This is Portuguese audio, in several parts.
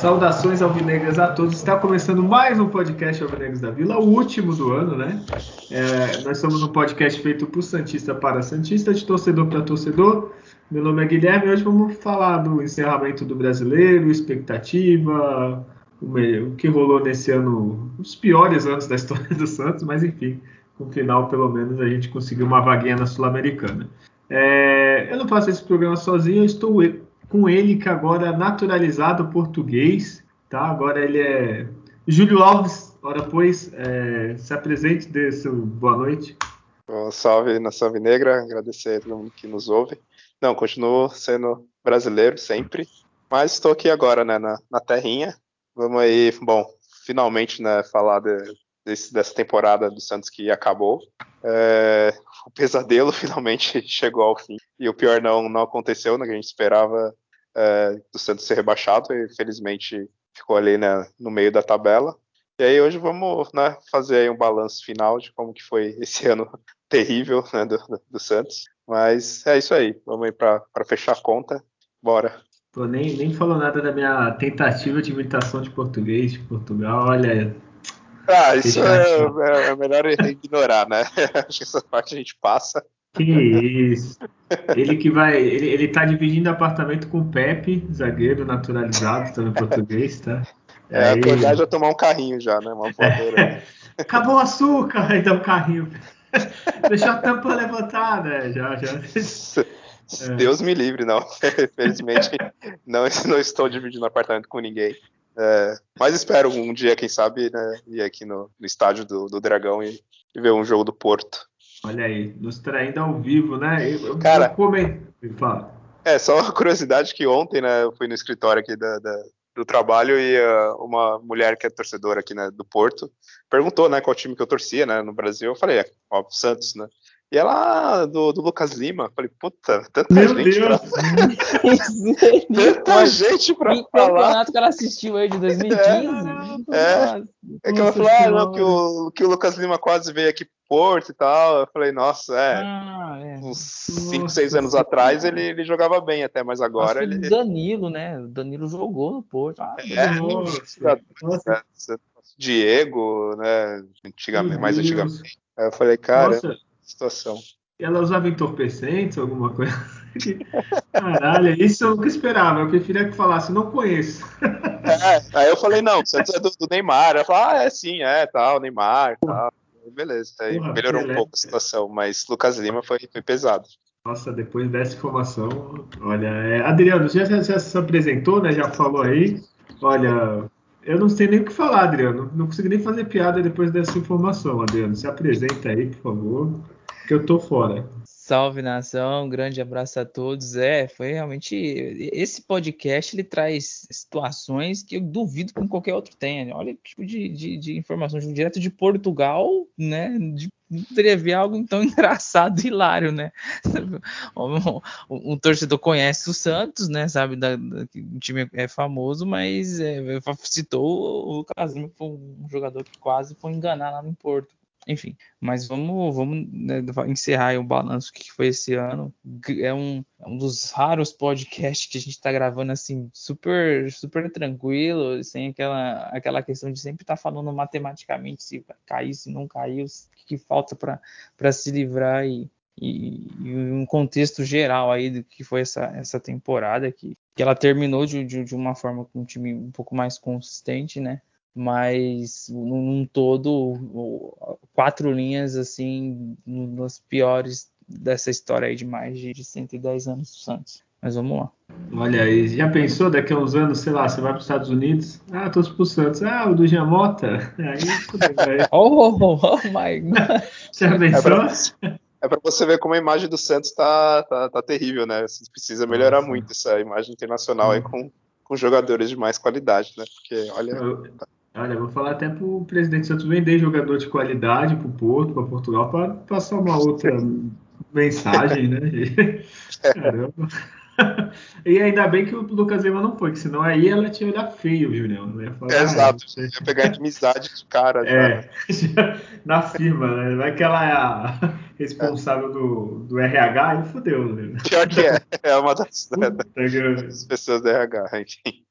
Saudações alvinegras a todos. Está começando mais um podcast Alvinegros da Vila, o último do ano, né? É, nós somos um podcast feito por Santista para Santista, de torcedor para torcedor. Meu nome é Guilherme e hoje vamos falar do encerramento do brasileiro, expectativa, o que rolou nesse ano, os piores anos da história do Santos, mas enfim, no final, pelo menos, a gente conseguiu uma vaguinha na Sul-Americana. É, eu não faço esse programa sozinho, eu estou com ele que agora é naturalizado português, tá? Agora ele é Júlio Alves. Ora, pois, é, se apresente, dê seu boa noite. Bom, salve Nação Negra, agradecer a todo mundo que nos ouve. Não, continuo sendo brasileiro sempre, mas estou aqui agora, né, na, na terrinha. Vamos aí, bom, finalmente, né, falar de, desse, dessa temporada do Santos que acabou. É, o pesadelo finalmente chegou ao fim. E o pior não, não aconteceu, né? Que a gente esperava é, do Santos ser rebaixado e felizmente ficou ali né, no meio da tabela. E aí hoje vamos né, fazer um balanço final de como que foi esse ano terrível né, do, do, Santos. Mas é isso aí, vamos aí para fechar a conta. Bora. Pô, nem, nem falou nada da minha tentativa de imitação de português de Portugal. Olha, ah, isso é, é, é, melhor ignorar, né? Acho que essa parte a gente passa. Que isso. Ele que vai. Ele, ele tá dividindo apartamento com o Pepe, zagueiro naturalizado, também português, tá? É, Aí... acordar já tomar um carrinho já, né? Uma voadora. Acabou o açúcar, aí dá um carrinho. Deixou a tampa levantada, já, já. Deus me livre, não. Felizmente, não, não estou dividindo apartamento com ninguém. É, mas espero um dia, quem sabe, né, ir aqui no, no estádio do, do Dragão e, e, ver um jogo do Porto. Olha aí, nos traindo ao vivo, né? Eu, Cara, eu Fala. É, só uma curiosidade que ontem, né, eu fui no escritório aqui da, da do trabalho e uh, uma mulher que é torcedora aqui né, do Porto perguntou, né, qual time que eu torcia, né, no Brasil. Eu falei, é, ó, Santos, né? E ela, do, do Lucas Lima, falei, puta, tanta Meu gente Deus. pra. tanta gente pra que falar. campeonato que ela assistiu aí de 2015? É, é, é que ela falou, ah, não, que o, que o Lucas Lima quase veio aqui pro Porto e tal. Eu falei, nossa, é. Ah, é. Uns 5, 6 anos atrás ele, ele jogava bem até, mas agora ele. Danilo, né? O Danilo jogou no Porto. Ah, é, nossa. Diego, né? Antigamente, mais antigamente. Aí eu falei, cara. Nossa situação. Ela usava entorpecentes, alguma coisa? Caralho, isso eu nunca esperava. Eu preferia que falasse, não conheço. É, aí eu falei, não, Santos é do, do Neymar. Ela falou, ah, é sim, é, tal, Neymar, tal. Beleza, aí Porra, melhorou um pouco a situação, mas Lucas Lima foi, foi pesado. Nossa, depois dessa informação, olha, é, Adriano, já, já se apresentou, né? Já falou aí. Olha, eu não sei nem o que falar, Adriano. Não consegui nem fazer piada depois dessa informação, Adriano. Se apresenta aí, por favor que eu tô fora. Salve nação, um grande abraço a todos. É, foi realmente esse podcast ele traz situações que eu duvido que qualquer outro tenha. Olha que tipo de, de, de informação direto de Portugal, né? De, poderia ver algo tão engraçado e hilário, né? Um, um, torcedor conhece o Santos, né? Sabe da, da, o time é famoso, mas é, citou o Lucas Lima, foi um jogador que quase foi enganar lá no Porto enfim, mas vamos, vamos né, encerrar o balanço que foi esse ano. É um, é um dos raros podcasts que a gente está gravando assim, super, super tranquilo, sem aquela, aquela questão de sempre estar tá falando matematicamente se caiu, se não caiu, o que, que falta para se livrar e, e, e, um contexto geral aí do que foi essa, essa temporada que, que ela terminou de, de, de uma forma com um time um pouco mais consistente, né? Mas num todo quatro linhas assim nas piores dessa história aí de mais de 110 anos do Santos. Mas vamos lá. Olha aí, já pensou daqui a uns anos, sei lá, você vai para os Estados Unidos, ah, tô pro Santos, ah, o do Giamota, aí, oh, oh, oh, my God. Já pensou? É para você ver como a imagem do Santos tá, tá, tá terrível, né? Você precisa melhorar Nossa. muito essa imagem internacional aí com, com jogadores de mais qualidade, né? Porque, olha. Eu, Olha, vou falar até para o presidente Santos vender jogador de qualidade para o Porto, para Portugal, para passar uma outra mensagem, né? Caramba. E ainda bem que o Lucas Lima não foi, que senão aí ela tinha olhar feio, viu, Leão? Ia falar, é, exato, ah, ia pegar inimizade de cara. É, na firma, né? Vai que ela é a responsável do, do RH e fodeu, né? Pior que é, é uma das, né, das pessoas do RH, enfim.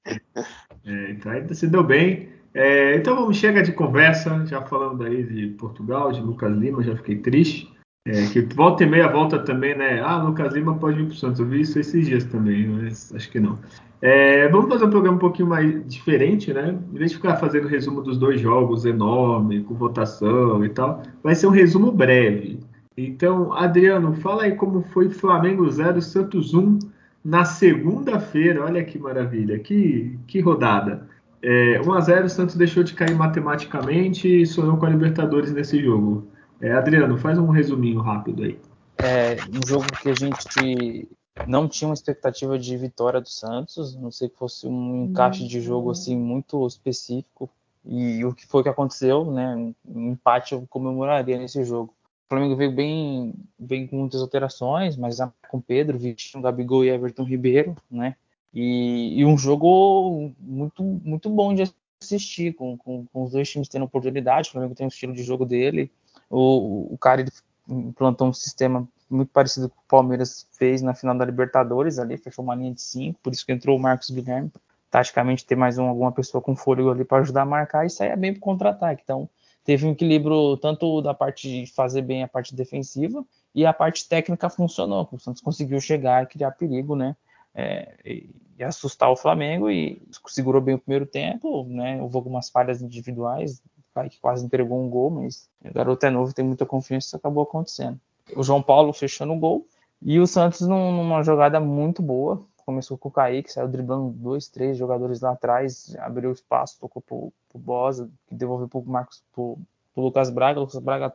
É, então aí se deu bem. É, então vamos, chega de conversa, já falando aí de Portugal, de Lucas Lima, já fiquei triste. É, que volta e meia volta também, né? Ah, Lucas Lima pode ir para o Santos. Eu vi isso esses dias também, mas acho que não. É, vamos fazer um programa um pouquinho mais diferente, né? Em vez de ficar fazendo resumo dos dois jogos enorme, com votação e tal, vai ser um resumo breve. Então, Adriano, fala aí como foi Flamengo 0, Santos 1 na segunda-feira. Olha que maravilha, que, que rodada. É, 1 a 0 o Santos deixou de cair matematicamente e sonhou com a Libertadores nesse jogo. É, Adriano, faz um resuminho rápido aí. É um jogo que a gente não tinha uma expectativa de vitória do Santos, não sei que fosse um encaixe de jogo assim muito específico. E o que foi que aconteceu, né? Um empate eu comemoraria nesse jogo. O Flamengo veio bem, bem com muitas alterações, mas com Pedro, Vitinho, Gabigol e Everton Ribeiro, né? E, e um jogo muito, muito bom de assistir, com, com, com, os dois times tendo oportunidade. O Flamengo tem o estilo de jogo dele, o, o cara implantou um sistema muito parecido com o Palmeiras fez na final da Libertadores ali, fechou uma linha de cinco, por isso que entrou o Marcos Guilherme, taticamente ter mais um, alguma pessoa com fôlego ali para ajudar a marcar e sair bem para contra-ataque. Então, teve um equilíbrio tanto da parte de fazer bem a parte defensiva e a parte técnica funcionou. O Santos conseguiu chegar e criar perigo, né? É, e, assustar o Flamengo e segurou bem o primeiro tempo, né? Houve algumas falhas individuais, que quase entregou um gol, mas o garoto é novo, tem muita confiança, isso acabou acontecendo. O João Paulo fechando o gol e o Santos numa jogada muito boa. Começou com o Kaique, saiu driblando dois, três jogadores lá atrás, abriu espaço, tocou pro, pro Bosa, que devolveu pro Marcos, pro, pro Lucas Braga. O Lucas Braga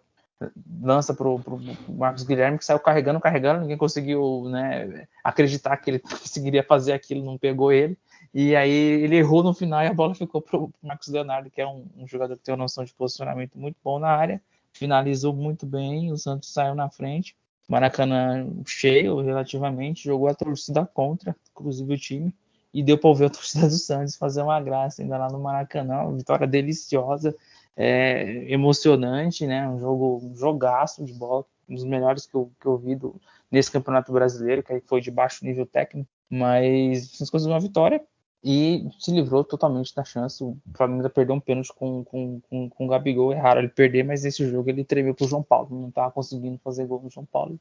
lança pro, pro Marcos Guilherme, que saiu carregando, carregando, ninguém conseguiu né, acreditar que ele conseguiria fazer aquilo, não pegou ele. E aí ele errou no final e a bola ficou para o Marcos Leonardo, que é um, um, jogador que tem uma noção de posicionamento muito bom na área. Finalizou muito bem, o Santos saiu na frente. Maracanã cheio relativamente, jogou a torcida contra, inclusive o time, e deu para ouvir a torcida do Santos fazer uma graça ainda lá no Maracanã, uma vitória deliciosa, é, emocionante, né? Um jogo, um jogaço de bola, um dos melhores que eu, que eu vi do, nesse Campeonato Brasileiro, que foi de baixo nível técnico, mas conseguiu uma vitória e se livrou totalmente da chance. O Flamengo perdeu um pênalti com, com, com, com o Gabigol. É raro ele perder, mas nesse jogo ele tremeu pro João Paulo. Não estava conseguindo fazer gol no João Paulo.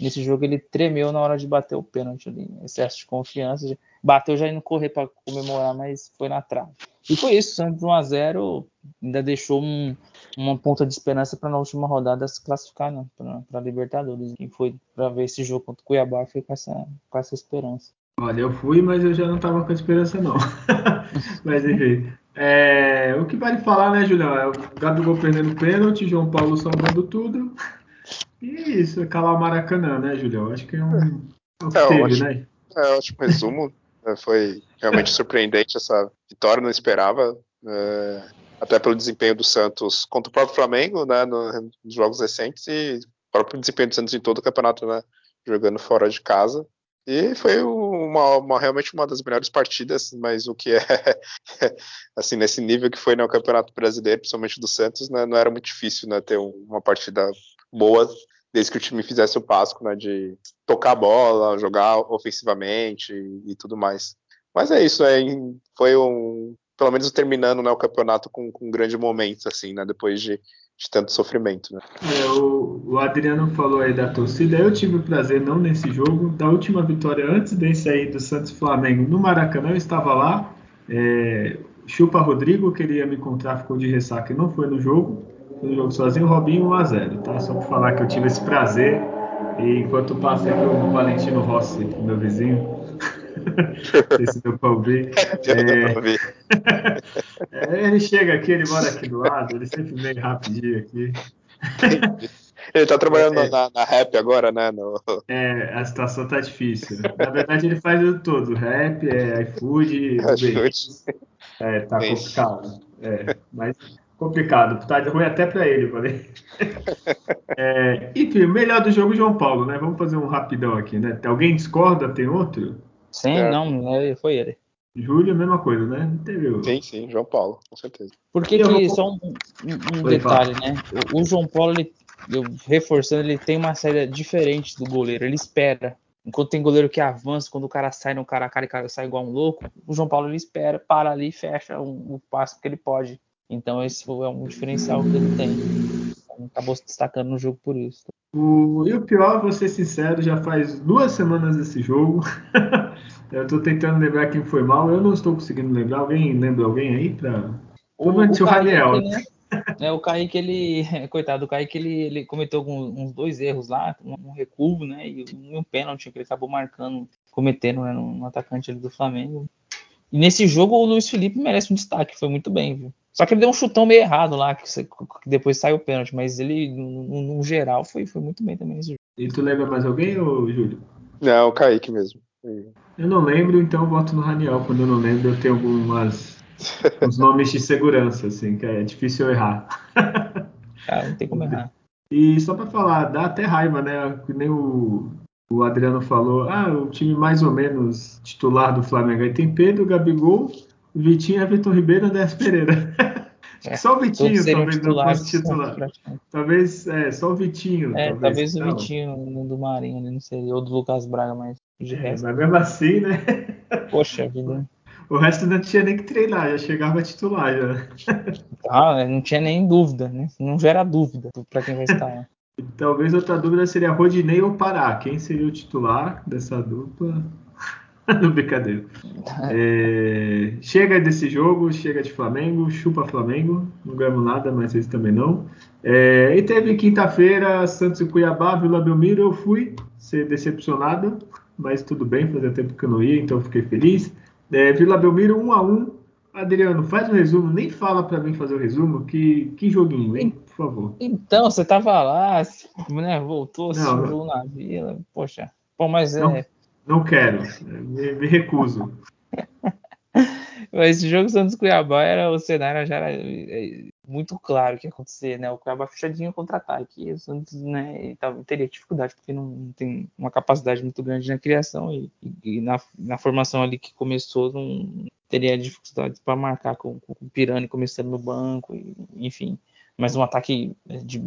Nesse jogo ele tremeu na hora de bater o pênalti ali. Excesso de confiança. Bateu já indo correr para comemorar, mas foi na trave. E foi isso. Santos 1x0 ainda deixou um, uma ponta de esperança para na última rodada se classificar né, para Libertadores. Quem foi para ver esse jogo contra o Cuiabá foi com essa, com essa esperança. Olha, eu fui, mas eu já não estava com esperança, não. mas enfim. É, o que vale falar, né, Julião? É o Gabigol perdendo pênalti, João Paulo salvando tudo. E isso, é calar o Maracanã, né, Julião? Acho que é um. É o que é, teve, ótimo, né? É ótimo resumo. É, foi realmente surpreendente essa vitória, não esperava. É, até pelo desempenho do Santos contra o próprio Flamengo, né, no, nos jogos recentes, e o próprio desempenho do Santos em todo o campeonato, né, jogando fora de casa. E foi uma, uma, realmente uma das melhores partidas, mas o que é assim nesse nível que foi no Campeonato Brasileiro, principalmente do Santos, né, não era muito difícil né, ter uma partida boa desde que o time fizesse o passo né, de tocar a bola, jogar ofensivamente e, e tudo mais. Mas é isso, é, foi um pelo menos terminando né, o campeonato com, com um grande momento assim, né, depois de de tanto sofrimento. Né? É, o, o, Adriano falou aí da torcida. Eu tive o prazer, não nesse jogo, da última vitória antes desse aí do Santos Flamengo no Maracanã. Eu estava lá. É, Chupa Rodrigo queria me encontrar, ficou de ressaca e não foi no jogo. Foi no jogo sozinho, Robinho 1x0. Tá? Só para falar que eu tive esse prazer. E enquanto passei pelo Valentino Rossi, meu vizinho, Esse deu ouvir. É... é, ele chega aqui, ele mora aqui do lado, ele sempre vem rapidinho aqui. Ele tá trabalhando é, na, na, rap agora, né? No... É, a situação tá difícil. Na verdade, ele faz o todo: rap, é, iFood. É, tá complicado. É, mas complicado. Tá ruim até para ele, falei. É, enfim, melhor do jogo, João Paulo, né? Vamos fazer um rapidão aqui, né? Alguém discorda? Tem outro? Sim, é. não, foi ele. Júlio, mesma coisa, né? Teve... Sim, sim, João Paulo, com certeza. Porque que, só um, um detalhe, né? O, o, João Paulo, ele, eu, reforçando, ele tem uma saída diferente do goleiro, ele espera. Enquanto tem goleiro que avança, quando o cara sai no cara a cara e cara sai igual um louco, o João Paulo ele espera, para ali e fecha o, o passo que ele pode. Então esse é um diferencial que ele tem. Então, acabou se destacando no jogo por isso. O, e o pior, vou ser sincero, já faz duas semanas esse jogo. eu estou tentando lembrar quem foi mal, eu não estou conseguindo lembrar. Alguém lembra alguém aí? Pra... O, o, o Raniel. Né? É, o Kaique, ele. Coitado, o Kaique, ele, ele cometeu alguns, uns dois erros lá, um, um recuo, né? E um pênalti que ele acabou marcando, cometendo né, no, no atacante do Flamengo. E nesse jogo o Luiz Felipe merece um destaque, foi muito bem, viu? Só que ele deu um chutão meio errado lá, que, depois saiu o pênalti, mas ele, no, no, geral, foi, foi muito bem também nesse jogo. E tu lembra mais alguém, ou Júlio? Não, o Kaique mesmo. Eu não lembro, então eu voto no Raniel. Quando eu não lembro, eu tenho algumas os nomes de segurança, assim, que é difícil errar. Ah, não tem como errar. E só para falar, dá até raiva, né? Que nem o, o Adriano falou, ah, o time mais ou menos titular do Flamengo aí tem Pedro, Gabigol, Vitinho, Everton Ribeiro e André Pereira. Acho que só o Vitinho talvez não fosse titular. Talvez, é, só o Vitinho. É, talvez, talvez o não. Vitinho do Marinho, não sei, ou do Lucas Braga, mas de é, resto. Mas mesmo assim, né? Poxa vida. O resto não tinha nem que treinar, já chegava titular já. Ah, não tinha nem dúvida, né? Não gera dúvida para quem vai estar. Talvez outra dúvida seria Rodinei ou Pará. Quem seria o titular dessa dupla? Não, brincadeira. É, chega desse jogo, chega de Flamengo, chupa Flamengo, não ganhamos nada, mas eles também não. É, e teve quinta-feira, Santos e Cuiabá, Vila Belmiro, eu fui ser decepcionado, mas tudo bem, fazia tempo que eu não ia, então fiquei feliz. É, Vila Belmiro 1 a 1 Adriano, faz o um resumo, nem fala para mim fazer o resumo, que, que joguinho, hein? Por favor. Então, você tava lá, né, voltou, se jogou na Vila, poxa. Bom, mas não, é... Não quero, me, me recuso. Mas esse jogo Santos Cuiabá era o cenário já era é, muito claro o que ia acontecer, né? O Cuiabá fechadinho contra-ataque. O Santos, né, teria dificuldade porque não tem uma capacidade muito grande na criação e, e na, na, formação ali que começou não teria dificuldade para marcar com, com o Pirani começando no banco, e, enfim. Mas um ataque de,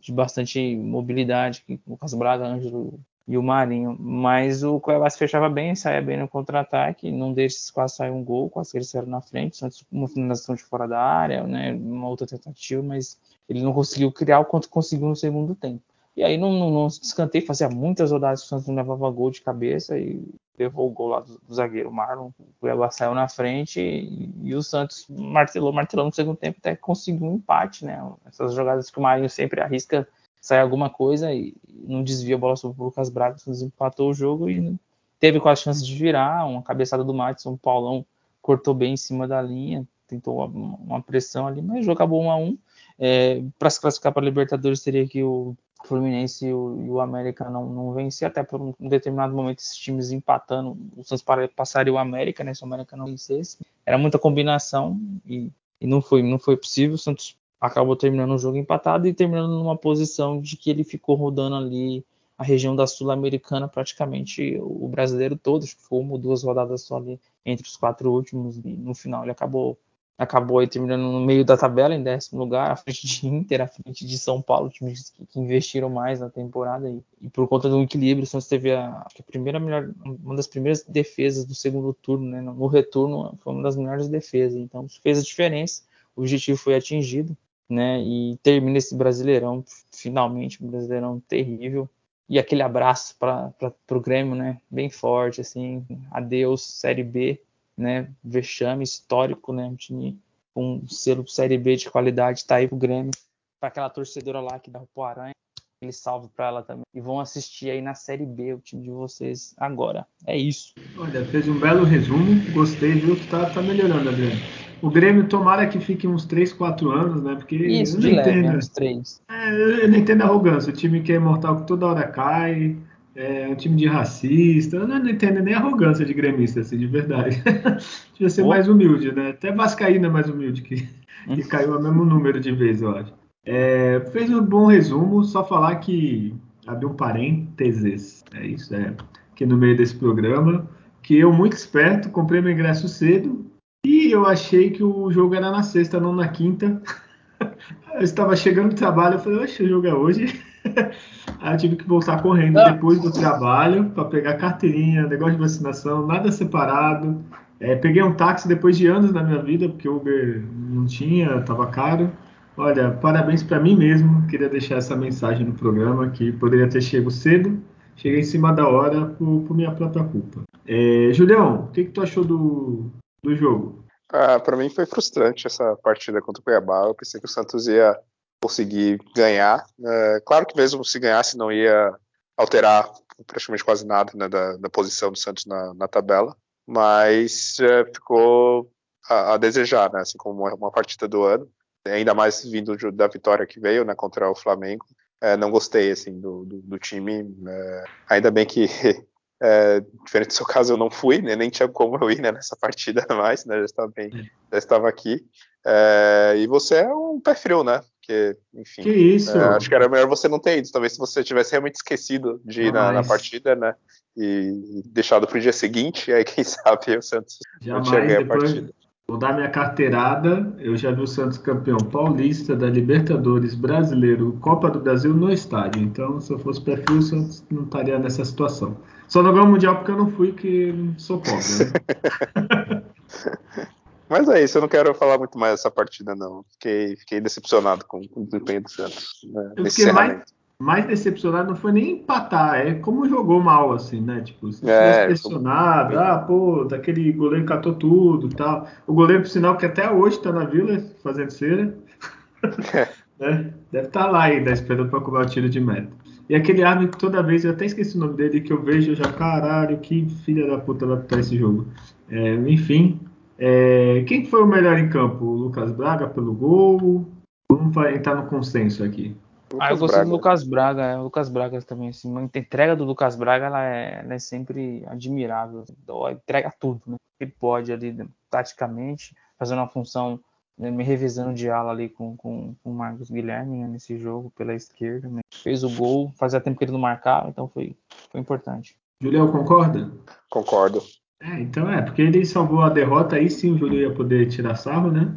de bastante mobilidade, com o Lucas Braga, Ângelo e o Marinho. Mas o Cuiabá fechava bem, saía bem no contra-ataque, num desses quase saiu um gol, quase que eles saíram na frente, antes uma finalização de fora da área, né, uma outra tentativa, mas ele não conseguiu criar o quanto conseguiu no segundo tempo. E aí não, não, não descantei, fazia muitas rodadas que o Santos não levava gol de cabeça e levou o gol lá do, do zagueiro Marlon. O Cuiabá saiu na frente e, e, o Santos martelou, martelou no segundo tempo até conseguiu um empate, né? Essas jogadas que o Marinho sempre arrisca sai alguma coisa e não desvia a bola sobre o Lucas Braga, o empatou o jogo e teve quase chance de virar, uma cabeçada do Matson, o Paulão cortou bem em cima da linha, tentou uma, pressão ali, mas o jogo acabou 1 a 1 é, para se classificar para a Libertadores teria que o Fluminense e o, e o América não, não vencer, até por um, determinado momento esses times empatando, o Santos passaria o América, né, se o América não vencesse, era muita combinação e, e não foi não foi possível, o Santos acabou terminando o jogo empatado e terminando numa posição de que ele ficou rodando ali a região da Sul-Americana praticamente o brasileiro todo, acho que foi uma ou duas rodadas só ali entre os quatro últimos e no final ele acabou acabou aí terminando no meio da tabela em décimo lugar, à frente de Inter, à frente de São Paulo, times que, investiram mais na temporada e, e, por conta do equilíbrio, o Santos teve a, a, primeira melhor, uma das primeiras defesas do segundo turno, né? No retorno foi uma das melhores defesas, então fez a diferença, o objetivo foi atingido né? E termina esse Brasileirão, finalmente, um Brasileirão terrível. E aquele abraço para o Grêmio, né? Bem forte, assim. Adeus, Série B, né? Vexame histórico, né? Um time com um selo Série B de qualidade tá aí pro Grêmio. Para aquela torcedora lá que dá o Aranha, ele salve para ela também. E vão assistir aí na Série B o time de vocês agora. É isso. Olha, fez um belo resumo. Gostei, viu? Que tá, tá melhorando, Adriano. O Grêmio tomara que fique uns 3, 4 anos, né? Porque Isso, eu não entendo. Leve, uns 3. É, eu não entendo a arrogância. O time que é imortal que toda hora cai. é um time de racista. Eu não, não entendo nem a arrogância de gremista, assim, de verdade. Devia ser mais humilde, né? Até Vascaína é mais humilde, que, que caiu o mesmo número de vezes, eu acho. É, fez um bom resumo, só falar que abriu um parênteses, é isso, é, que no meio desse programa, que eu, muito esperto, comprei meu ingresso cedo e eu achei que o jogo era na sexta, não na quinta. Eu estava chegando do trabalho, eu falei, oxe, o jogo é hoje. Aí eu tive que voltar correndo ah. depois do trabalho para pegar carteirinha, negócio de vacinação, nada separado. É, peguei um táxi depois de anos na minha vida, porque o Uber não tinha, estava caro. Olha, parabéns para mim mesmo. Queria deixar essa mensagem no programa que poderia ter chegado cedo, cheguei em cima da hora por, por minha própria culpa. É, Julião, o que, que tu achou do, do jogo? Ah, para mim foi frustrante essa partida contra o Cuiabá. Eu pensei que o Santos ia conseguir ganhar. É, claro que mesmo se ganhasse não ia alterar praticamente quase nada né, da, da, posição do Santos na, na tabela, mas é, ficou a, a, desejar, né, assim como uma, partida do ano, ainda mais vindo da vitória que veio né, contra o Flamengo. É, não gostei assim do, do, do time. É, ainda bem que é, diferente do seu caso, eu não fui, né, nem tinha como eu ir né, nessa partida mais, né, já estava, bem, já estava aqui. É, e você é um pé frio, né? Porque, enfim. Que isso? É, acho que era melhor você não ter ido. Talvez se você tivesse realmente esquecido de ir na, na, partida, né? E, e deixado para o dia seguinte, aí quem sabe o Santos Jamais, não tinha ganho a partida. Vou dar minha carteirada. Eu já vi o Santos campeão paulista, da Libertadores, brasileiro, Copa do Brasil no estádio. Então, se eu fosse pé frio, o Santos não estaria nessa situação. Só não ganhou o Mundial porque eu não fui, que sou pobre. Né? Mas é isso, eu não quero falar muito mais dessa partida, não. Fiquei, fiquei decepcionado com, o desempenho do Santos. Né, eu fiquei mais, mais decepcionado não foi nem empatar, é como jogou mal, assim, né? Tipo, se é, como... ah, pô, daquele goleiro catou tudo tal. O goleiro, por sinal, que até hoje tá na vila fazendo cera. É. né? Deve estar tá lá ainda, esperando para cobrar o tiro de meta. E aquele árbitro, toda vez, eu até esqueci o nome dele, que eu vejo já, caralho, que filha da puta vai apitar esse jogo. É, enfim, é, quem foi o melhor em campo? O Lucas Braga pelo gol? Vamos entrar no consenso aqui. Ah, eu gostei do Lucas Braga, é, o Lucas Braga também, assim, a entrega do Lucas Braga ela é, ela é sempre admirável, entrega tudo, né? Ele pode ali, né, taticamente, fazendo uma função né, me revisando de ala ali com, com, com o Marcos Guilherme né, nesse jogo pela esquerda. Né? Fez o gol, fazia tempo que ele não marcava, então foi, foi importante. Julião, concorda? Concordo. É, então é, porque ele salvou a derrota, aí sim o Júlio ia poder tirar sarro, né?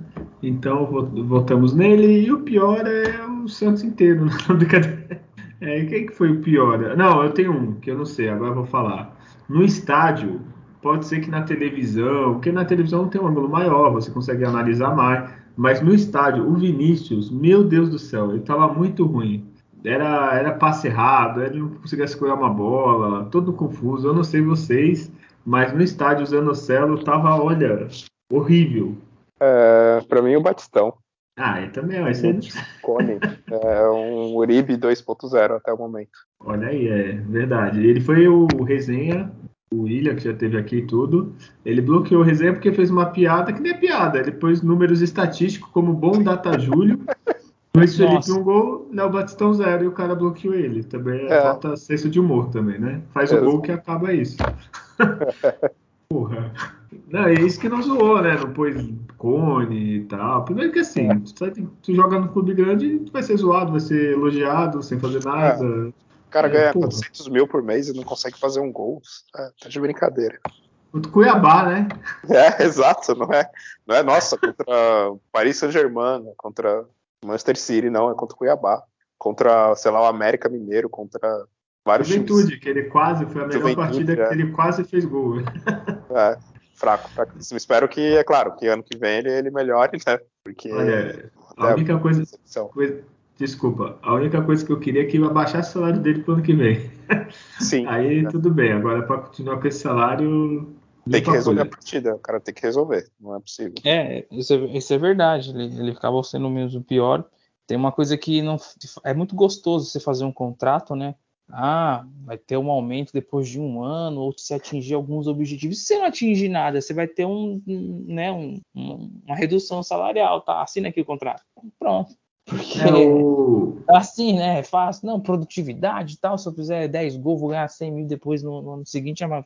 Então votamos nele, e o pior é o Santos inteiro, não brincadeira. É, quem que foi o pior? Não, eu tenho um, que eu não sei, agora eu vou falar. No estádio, Pode ser que na televisão, porque na televisão tem um ângulo maior, você consegue analisar mais. Mas no estádio, o Vinícius, meu Deus do céu, ele estava muito ruim. Era, era passe errado, ele não conseguia escolher uma bola, todo confuso. Eu não sei vocês, mas no estádio o Zanocelo tava, olha, horrível. É, para mim, o Batistão. Ah, ele também, ó, esse é... Cone. é um Uribe 2.0 até o momento. Olha aí, é verdade. Ele foi o resenha o William, que já teve aqui e tudo, ele bloqueou o resenha porque fez uma piada que nem é piada. Ele pôs números estatísticos como bom data Júlio. Luiz Felipe um gol, Léo Batistão zero e o cara bloqueou ele. Também é, é. falta senso de humor também, né? Faz é. o gol que acaba isso. Porra. Não, é isso que não zoou, né? Não pôs cone e tal. Primeiro que assim, é. tu, tu joga no clube grande, tu vai ser zoado, vai ser elogiado sem fazer nada. É. O cara é, ganha porra. 400 mil por mês e não consegue fazer um gol. É, tá de brincadeira. Contra Cuiabá, né? É, exato. Não é, não é nossa, contra Paris Saint-Germain, contra Manchester City, não. É contra Cuiabá. Contra, sei lá, o América Mineiro, contra vários Juventude, times. que ele quase, foi a melhor Juventude, partida é. que ele quase fez gol. É, fraco, fraco. Espero que, é claro, que ano que vem ele, ele melhore, né? Porque. Olha, a única coisa, coisa Desculpa, a única coisa que eu queria é que eu abaixasse o salário dele pro ano que vem. Sim. Aí tudo bem, agora para continuar com esse salário. Tem que resolver a partida, o cara tem que resolver, não é possível. É, isso é, isso é verdade, ele, ele acabou sendo mesmo pior. Tem uma coisa que não é muito gostoso você fazer um contrato, né? Ah, vai ter um aumento depois de um ano, ou se atingir alguns objetivos. Se você não atingir nada, você vai ter um, né, um, uma redução salarial, tá? Assina aqui o contrato. Pronto Porque é o... assim, né? É fácil. Não, produtividade e tal. Se eu fizer 10 gols, vou ganhar 100 mil depois no, no ano seguinte. Vai,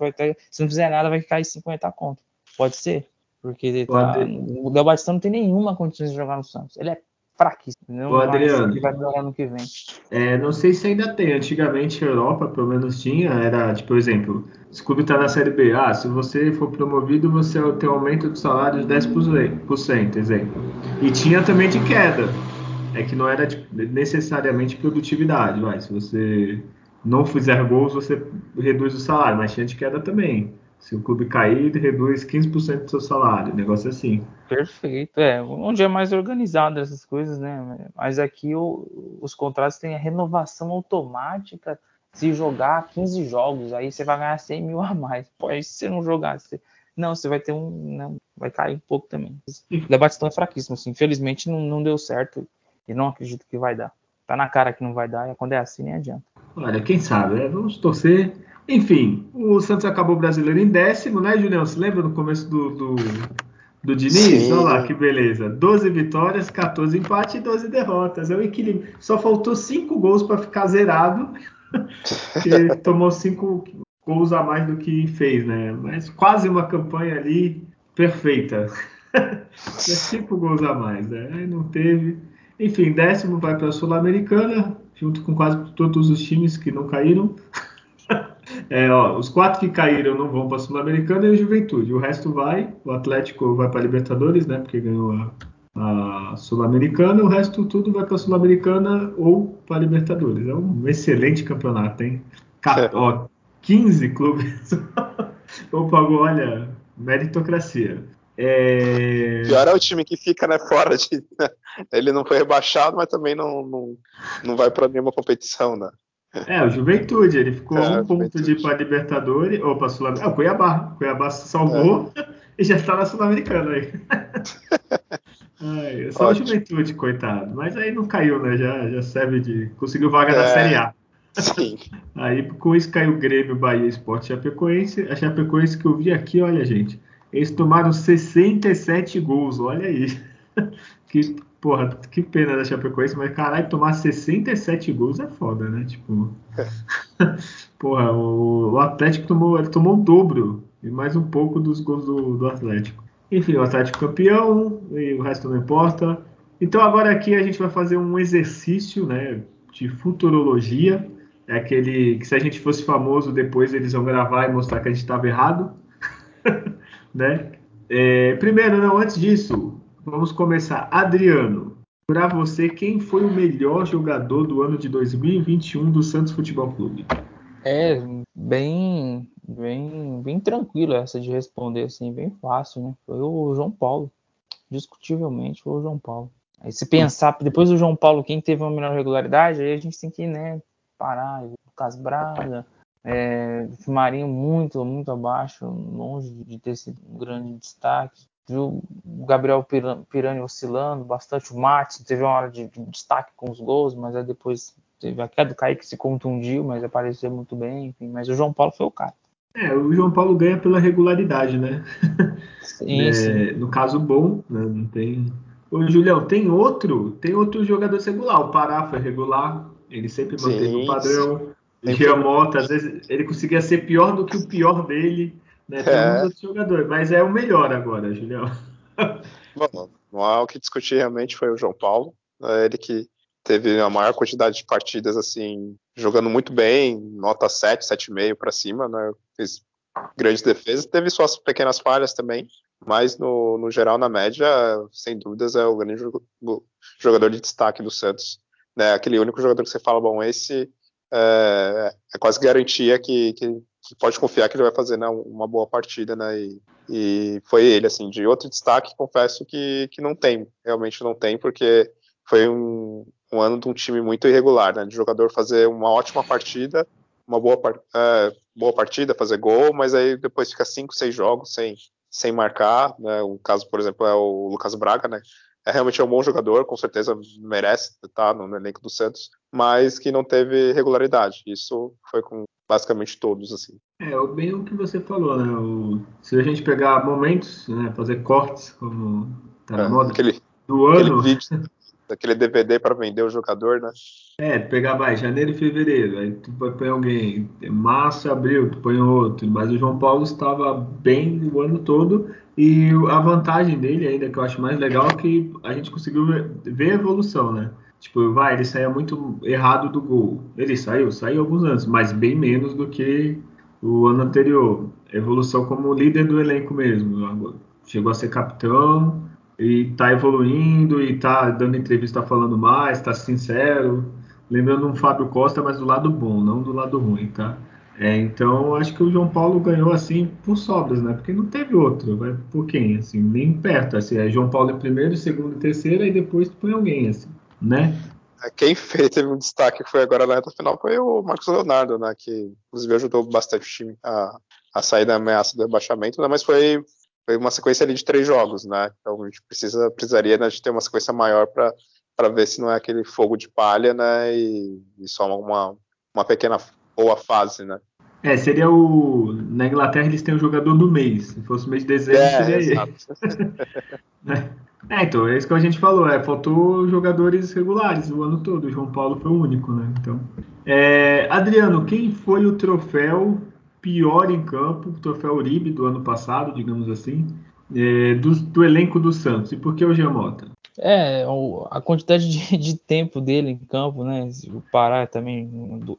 se não fizer nada, vai cair 50 conto. Pode ser. Porque tá, o Del Batista não tem nenhuma condição de jogar no Santos. Ele é fraquíssimo. Não Ô, Adriano, vai, vai melhorar no que vem. É, não sei se ainda tem. Antigamente a Europa, pelo menos tinha, era tipo, por exemplo, se o clube está na Série B, ah, se você for promovido, você tem um aumento de salário de 10%, exemplo. E tinha também de queda. É que não era tipo, necessariamente produtividade, vai. Se você não fizer gols, você reduz o salário, mas tinha de queda também. Se o clube cair, reduz 15% do seu salário, negócio assim. Perfeito, é. Onde é mais organizado essas coisas, né? Mas aqui o, os contratos têm a renovação automática se jogar 15 jogos, aí você vai ganhar 100 mil a mais. Pô, aí se você não jogar, você... não, você vai ter um. Não, vai cair um pouco também. O debate é fraquíssimo, assim. Infelizmente não, não deu certo e não acredito que vai dar. Tá na cara que não vai dar, e quando é assim nem adianta. Olha, quem sabe, né? Vamos torcer enfim, o Santos acabou brasileiro em décimo, né, Julião? Você lembra no começo do, do, do Diniz? Sim. Olha lá que beleza. 12 vitórias, 14 empates e 12 derrotas. É o equilíbrio. Só faltou 5 gols para ficar zerado. que tomou 5 gols a mais do que fez, né? Mas quase uma campanha ali perfeita. 5 gols a mais, né? Aí não teve. Enfim, décimo vai para a Sul-Americana, junto com quase todos os times que não caíram. É, ó, os quatro que caíram não vão para a Sul-Americana e o Juventude. O resto vai. O Atlético vai para a Libertadores, né? Porque ganhou a, a Sul-Americana. O resto tudo vai para a Sul-Americana ou para a Libertadores. É um excelente campeonato, hein? é. ó, 15 clubes. Opa, olha, meritocracia. É... Pior é o time que fica né, fora de. Ele não foi rebaixado, mas também não, não, não vai para nenhuma competição, né? É, o Juventude, ele ficou é, um ponto de ir para Libertadores, ou para Sul-Americana. Ah, o Cuiabá. O Cuiabá se salvou é. e já está na Sul-Americana aí. Ai, só Ótimo. o Juventude, coitado. Mas aí não caiu, né? Já, já serve de. Conseguiu vaga é, na Série A. Sim. Aí com isso caiu o Grêmio, Bahia Esporte Chapecoense. A Chapecoense que eu vi aqui, olha, gente. Eles tomaram 67 gols, olha aí. que porra, que pena da Chapecoense, mas caralho, tomar 67 gols é foda, né? Tipo, porra, o, o, Atlético tomou, ele tomou o dobro e mais um pouco dos gols do, do Atlético. Enfim, o Atlético campeão e o resto não importa. Então agora aqui a gente vai fazer um exercício, né, de futurologia. É aquele que se a gente fosse famoso depois eles vão gravar e mostrar que a gente estava errado, né? É, primeiro, não, antes disso, Vamos começar. Adriano, para você, quem foi o melhor jogador do ano de 2021 do Santos Futebol Clube? É bem, bem, bem tranquilo essa de responder assim, bem fácil, né? Foi o João Paulo. Discutivelmente foi o João Paulo. Aí se pensar, depois do João Paulo, quem teve uma melhor regularidade, aí a gente tem que, né, parar. Lucas Braga, é, Marinho muito, muito abaixo, longe de ter sido um grande destaque viu o Gabriel Pirani oscilando bastante, o Martins teve uma hora de, de, destaque com os gols, mas aí depois teve a queda do Kaique que se contundiu, mas apareceu muito bem, enfim, mas o João Paulo foi o cara. É, o João Paulo ganha pela regularidade, né? Sim, é, sim. No caso bom, né? não tem. Ô, Julião, tem outro, tem outro jogador regular. O Pará foi regular, ele sempre manteve o padrão. O Jean Mota, às vezes ele conseguia ser pior do que o pior dele. Né? É. jogadores, mas é o melhor agora, Julião. Bom, não há o que discutir realmente foi o João Paulo. É ele que teve a maior quantidade de partidas assim, jogando muito bem, nota 7, 7,5 para cima, né? Fez grandes defesas, teve suas pequenas falhas também, mas no, no geral, na média, sem dúvidas, é o grande jogador de destaque do Santos. Né? Aquele único jogador que você fala, bom, esse é, é quase garantia que, que que pode confiar que ele vai fazer né, uma boa partida, né? E, e, foi ele, assim, de outro destaque, confesso que, que não tem, realmente não tem, porque foi um, um ano de um time muito irregular, né? De jogador fazer uma ótima partida, uma boa, é, boa partida, fazer gol, mas aí depois fica cinco, seis jogos sem, sem marcar, né? O caso, por exemplo, é o Lucas Braga, né? É realmente um bom jogador, com certeza merece estar no, elenco do Santos, mas que não teve regularidade. Isso foi com basicamente todos, assim. É, bem o que você falou, né? O, se a gente pegar momentos, né, fazer cortes, como tá na é, moda, aquele, do ano, vídeo, daquele DVD para vender o jogador, né? É, pegar vai, janeiro e fevereiro, aí tu põe alguém, março, abril, tu põe outro, mas o João Paulo estava bem o ano todo e a vantagem dele ainda que eu acho mais legal é que a gente conseguiu ver a evolução, né? Tipo, vai, ele saía muito errado do gol. Ele saiu, saiu alguns anos, mas bem menos do que o ano anterior. Evolução como líder do elenco mesmo. Chegou a ser capitão e tá evoluindo e tá dando entrevista falando mais, tá sincero. Lembrando um Fábio Costa, mas do lado bom, não do lado ruim, tá? É, então acho que o João Paulo ganhou assim por sobras, né? Porque não teve outro, vai por quem? Assim, nem perto. Assim, é João Paulo em primeiro, segundo terceiro, e depois tu põe alguém, assim né? É, quem fez, teve um destaque que foi agora na reta final foi o Marcos Leonardo, né? Que inclusive ajudou bastante o time a, a sair da ameaça do rebaixamento, né? Mas foi, foi uma sequência ali de três jogos, né? Então a gente precisa, precisaria né, de ter uma sequência maior para ver se não é aquele fogo de palha, né? E, e só uma, uma pequena boa fase, né? É, seria o. Na Inglaterra eles têm o jogador do mês. Se fosse o mês de dezembro, é, seria ele. É, então, é isso que a gente falou, é, faltou jogadores regulares o ano todo, o João Paulo foi o único, né? Então, é, Adriano, quem foi o troféu pior em campo, o troféu Uribe do ano passado, digamos assim, é, do, do, elenco do Santos, e por que o Giamota? É, a quantidade de, de, tempo dele em campo, né? O Pará também,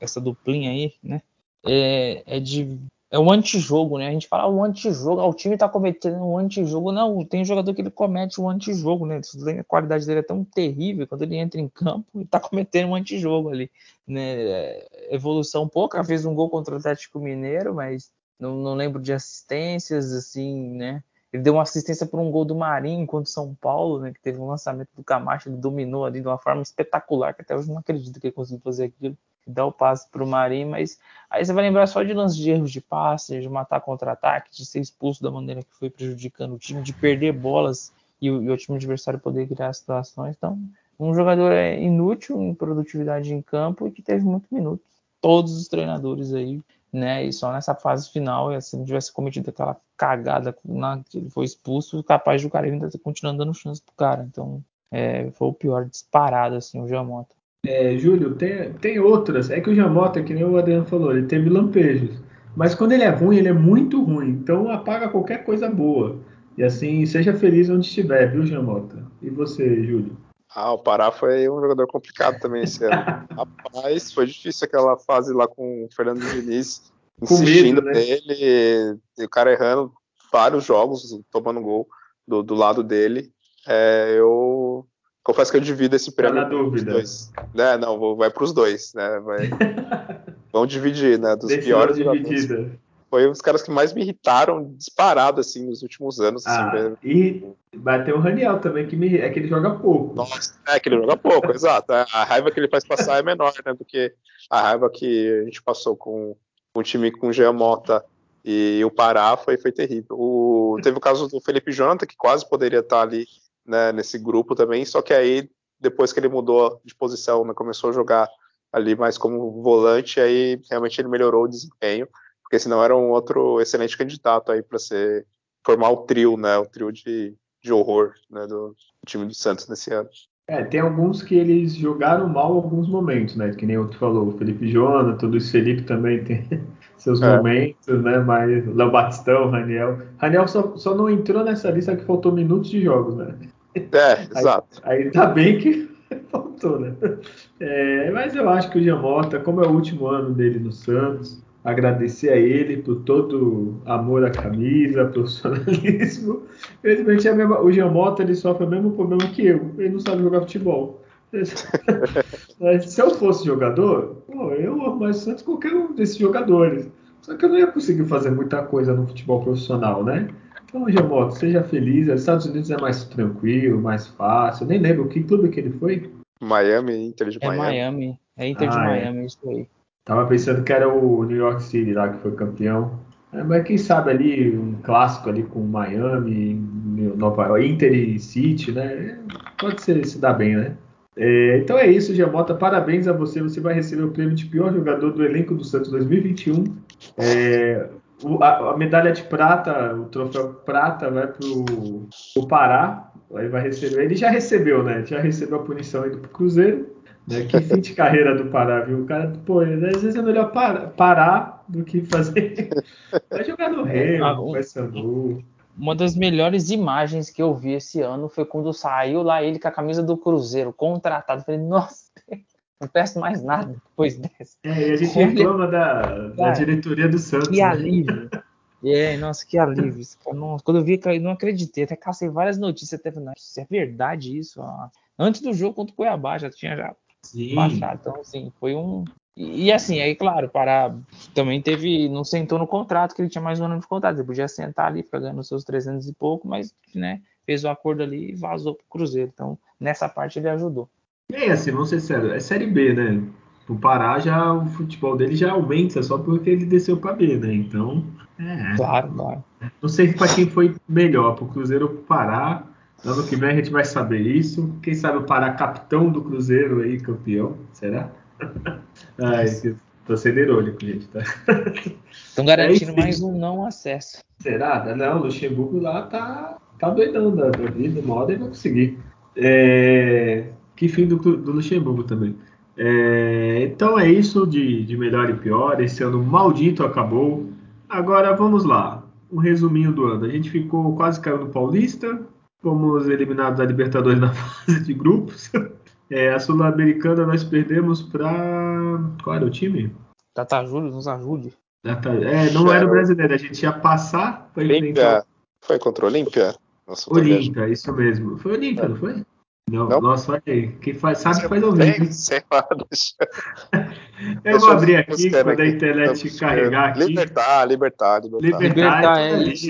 essa duplinha aí, né? É, é de é o antijogo, né? A gente fala o antijogo, o time tá cometendo um antijogo. Não, tem jogador que ele comete um antijogo, né? A qualidade dele é tão terrível quando ele entra em campo e tá cometendo um antijogo ali, né? É, evolução pouca, fez um gol contra o Atlético Mineiro, mas não, não lembro de assistências, assim, né? Ele deu uma assistência por um gol do Marinho contra o São Paulo, né? Que teve um lançamento do Camacho, ele dominou ali de uma forma espetacular, que até hoje não acredito que ele conseguiu fazer aquilo dar o passe para o Marinho, mas aí você vai lembrar só de lances de erros de passe, de matar contra-ataque, de ser expulso da maneira que foi prejudicando o time, de perder bolas e o, e o time adversário poder criar situações. Então, um jogador é inútil em produtividade em campo e que teve muitos minutos. Todos os treinadores aí, né? E só nessa fase final, se não tivesse cometido aquela cagada na que ele foi expulso, capaz de o cara ainda continuando dando chance pro cara. Então, é, foi o pior disparado, assim, o Jamota. É, Júlio, tem, tem outras. É que o Jamota, que nem o Adriano falou, ele teve lampejos. Mas quando ele é ruim, ele é muito ruim. Então apaga qualquer coisa boa. E assim, seja feliz onde estiver, viu, Jamota? E você, Júlio? Ah, o Pará foi um jogador complicado também esse ano. Rapaz, foi difícil aquela fase lá com o Fernando Diniz insistindo medo, né? nele, e o cara errando vários jogos, tomando gol do, do lado dele. É, eu Confesso que eu divido esse prêmio tá na dúvida. dois. Né? Não, vai para os dois, né? Vai... Vamos dividir, né? Dos piores dividida. Foi os caras que mais me irritaram disparado assim nos últimos anos. Ah, assim, e bateu o Raniel também, que me... é que ele joga pouco. Nossa, é que ele joga pouco, exato. A raiva que ele faz passar é menor, né? Do que a raiva que a gente passou com, com o time com o Jean Mota e o Pará foi, foi terrível. O, teve o caso do Felipe Jonathan, que quase poderia estar ali né, nesse grupo também, só que aí depois que ele mudou de posição, né, começou a jogar ali mais como volante, aí realmente ele melhorou o desempenho, porque senão era um outro excelente candidato aí para ser formar o trio, né, o trio de, de horror, né, do time do Santos nesse ano. É, tem alguns que eles jogaram mal alguns momentos, né? Que nem o tu falou, o Felipe Jonathan, Luiz Felipe também tem seus é. momentos, né? Mas Léo Batistão, Raniel. Raniel só, só não entrou nessa lista que faltou minutos de jogos, né? É, exato. Aí, aí tá bem que faltou, né? É, mas eu acho que o Jamota, como é o último ano dele no Santos, agradecer a ele por todo amor à camisa, profissionalismo. Infelizmente, é mesma, o Jamota ele sofre o mesmo problema que eu. Ele não sabe jogar futebol. Se eu fosse jogador, pô, eu amo mais Santos qualquer um desses jogadores. Só que eu não ia conseguir fazer muita coisa no futebol profissional, né? Então, Gemoto, seja feliz. Os Estados Unidos é mais tranquilo, mais fácil. Eu nem lembro que clube que ele foi. Miami, Inter de é Miami. Miami. É Inter ah, de é. Miami, é. isso aí. Tava pensando que era o New York City lá que foi campeão. É, mas quem sabe ali um clássico ali com Miami, Nova Inter e City, né? Pode ser, se dar bem, né? É, então é isso, Giamota. Parabéns a você. Você vai receber o prêmio de pior jogador do elenco do Santos 2021. É, o, a, a, medalha de prata, o troféu prata, vai para o Pará, Aí vai receber. Ele já recebeu, né? Já recebeu a punição indo pro Cruzeiro. Né? Que fim de carreira do Pará, viu? O cara, pô, às vezes é melhor parar, parar do que fazer. Vai jogar no Remo, ah, vai Sandu. Uma das melhores imagens que eu vi esse ano foi quando saiu lá ele com a camisa do Cruzeiro, contratado. Falei, nossa, não peço mais nada depois dessa. É, e a gente reclama da, da diretoria do Santos. Que né? alívio. É, nossa, que alívio. Nossa, quando eu vi, eu não acreditei. Até cacei várias notícias. Até falei, é verdade isso? Antes do jogo contra o Cuiabá, já tinha já Sim. baixado. Então, assim, foi um. E, e assim, aí, claro, para também teve. Não sentou no contrato, que ele tinha mais um ano de contrato. Ele podia sentar ali, ficar ganhando seus 300 e pouco, mas, né, fez o acordo ali e vazou pro Cruzeiro. Então, nessa parte ele ajudou. E aí, assim, vamos ser sérios, é Série B, né? O Pará já, o futebol dele já aumenta só porque ele desceu para B, né? Então, é. Claro, claro. Não sei para quem foi melhor, para o Cruzeiro ou para o Pará. Ano que vem a gente vai saber isso. Quem sabe o Pará capitão do Cruzeiro aí, campeão, será? Ai, que torcedor irônico, gente, tá? Estão garantindo é mais um não acesso. Será? Não, o Luxemburgo lá tá, tá doidão da, da vida, moda e vai conseguir. É... Que fim do, do Luxemburgo também. É... Então é isso de, de melhor e pior. Esse ano maldito acabou. Agora vamos lá. Um resuminho do ano. A gente ficou quase caiu no Paulista. Fomos eliminados da Libertadores na fase de grupos. É, a Sul-Americana nós perdemos para. Qual era o time? Tata Júlio, nos ajude. É, não era o brasileiro, a gente ia passar para enfrentar. Foi contra o Olímpia? Olímpia, isso mesmo. Foi Olímpia, não foi? Não, não, nossa, olha aí. Quem faz, sabe que faz ao vivo. Sei lá, deixa... Eu vou abrir aqui quando aqui. a internet carregar aqui. Libertar, libertar, libertar. Libertar, é isso.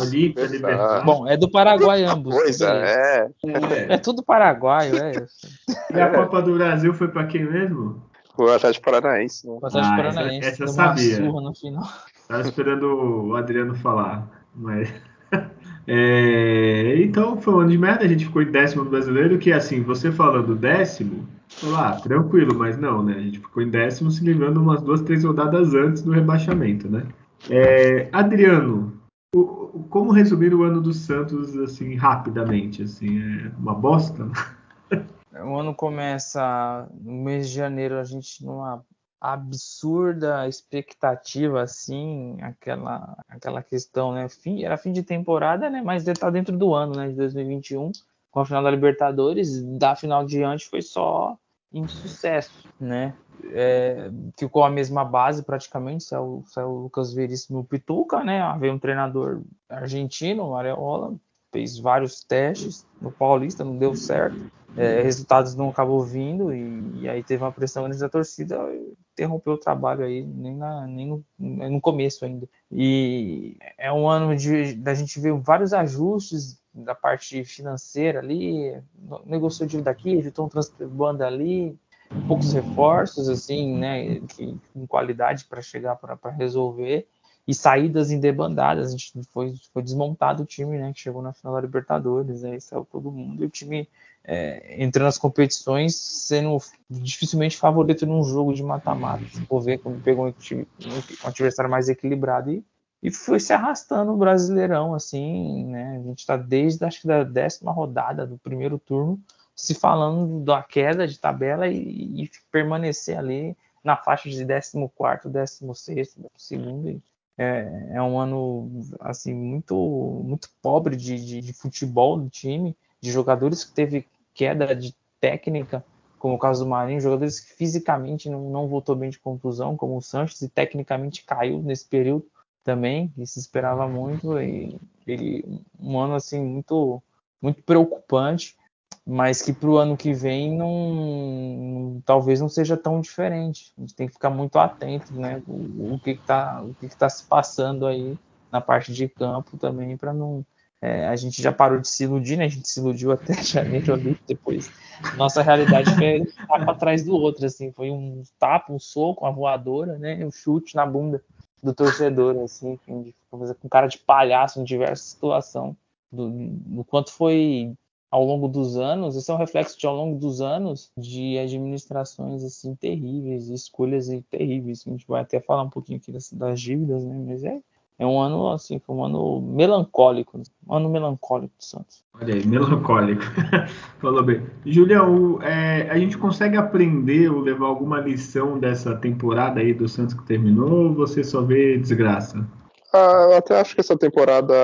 Olímpia, libertar. Bom, é do Paraguai ambos. Pois é. É, é tudo paraguaio, é. E a Copa do Brasil foi para quem mesmo? O Atlético Paranaense. Né? O Atlético ah, Paranaense. Essa, essa eu sabia. no final. Tava esperando o Adriano falar, mas... É, então foi um ano de merda, a gente ficou em décimo no brasileiro, que assim, você falando décimo, lá, ah, tranquilo, mas não, né? A gente ficou em décimo se livrando umas duas, três rodadas antes do rebaixamento, né? É, Adriano, o, como resumir o ano do Santos assim rapidamente? Assim, é uma bosta? O ano começa no mês de janeiro, a gente numa absurda expectativa, assim, aquela, aquela questão, né? Fim, era fim de temporada, né? Mas está dentro do ano, né? De 2021, com a final da Libertadores, da final diante foi só insucesso, né? É, ficou a mesma base praticamente, saiu, saiu o Lucas Veríssimo Pituca, né? Veio um treinador argentino, Areola, fez vários testes no Paulista, não deu certo é, resultados não acabou vindo e, e, aí teve uma pressão da torcida interrompeu o trabalho aí nem, na, nem no, no, começo ainda e é um ano de da gente ver vários ajustes da parte financeira ali negociou dívida aqui editou um banda ali poucos reforços assim né que, com qualidade para chegar para resolver e saídas em debandadas. A gente foi, foi desmontado o time, né? Que chegou na final da Libertadores, aí saiu todo mundo e o time é, entrando nas competições sendo dificilmente favorito num jogo de mata-mata. Vou ver como pegou um, time, um adversário mais equilibrado e, e foi se arrastando o Brasileirão, assim, né? A gente está desde acho que da décima rodada do primeiro turno se falando da queda de tabela e, e permanecer ali na faixa de 14 quarto, 16 segundo. É, é um ano assim muito muito pobre de, de, de futebol do time de jogadores que teve queda de técnica, como o caso do Marinho, jogadores que fisicamente não, não voltou bem de contusão, como o Sanches, e tecnicamente caiu nesse período também, que se esperava muito, e ele, um ano assim muito, muito preocupante, mas que para o ano que vem não, talvez não seja tão diferente. A gente tem que ficar muito atento, né? O, o que está o que está se passando aí na parte de campo também para não é, a gente já parou de se iludir, né? A gente se iludiu até janeiro ali, depois. Nossa realidade foi um tapa atrás do outro, assim. Foi um tapa, um soco, uma voadora, né? Um chute na bunda do torcedor, assim, com cara de palhaço em diversas situações. Do, do quanto foi ao longo dos anos, esse é um reflexo de ao longo dos anos de administrações assim terríveis, escolhas terríveis. A gente vai até falar um pouquinho aqui das, das dívidas, né? Mas é é um ano assim, foi um ano melancólico, um ano melancólico do Santos. Olha aí, melancólico. Falou bem. Julião, é, a gente consegue aprender ou levar alguma lição dessa temporada aí do Santos que terminou ou você só vê desgraça? Ah, eu até acho que essa temporada,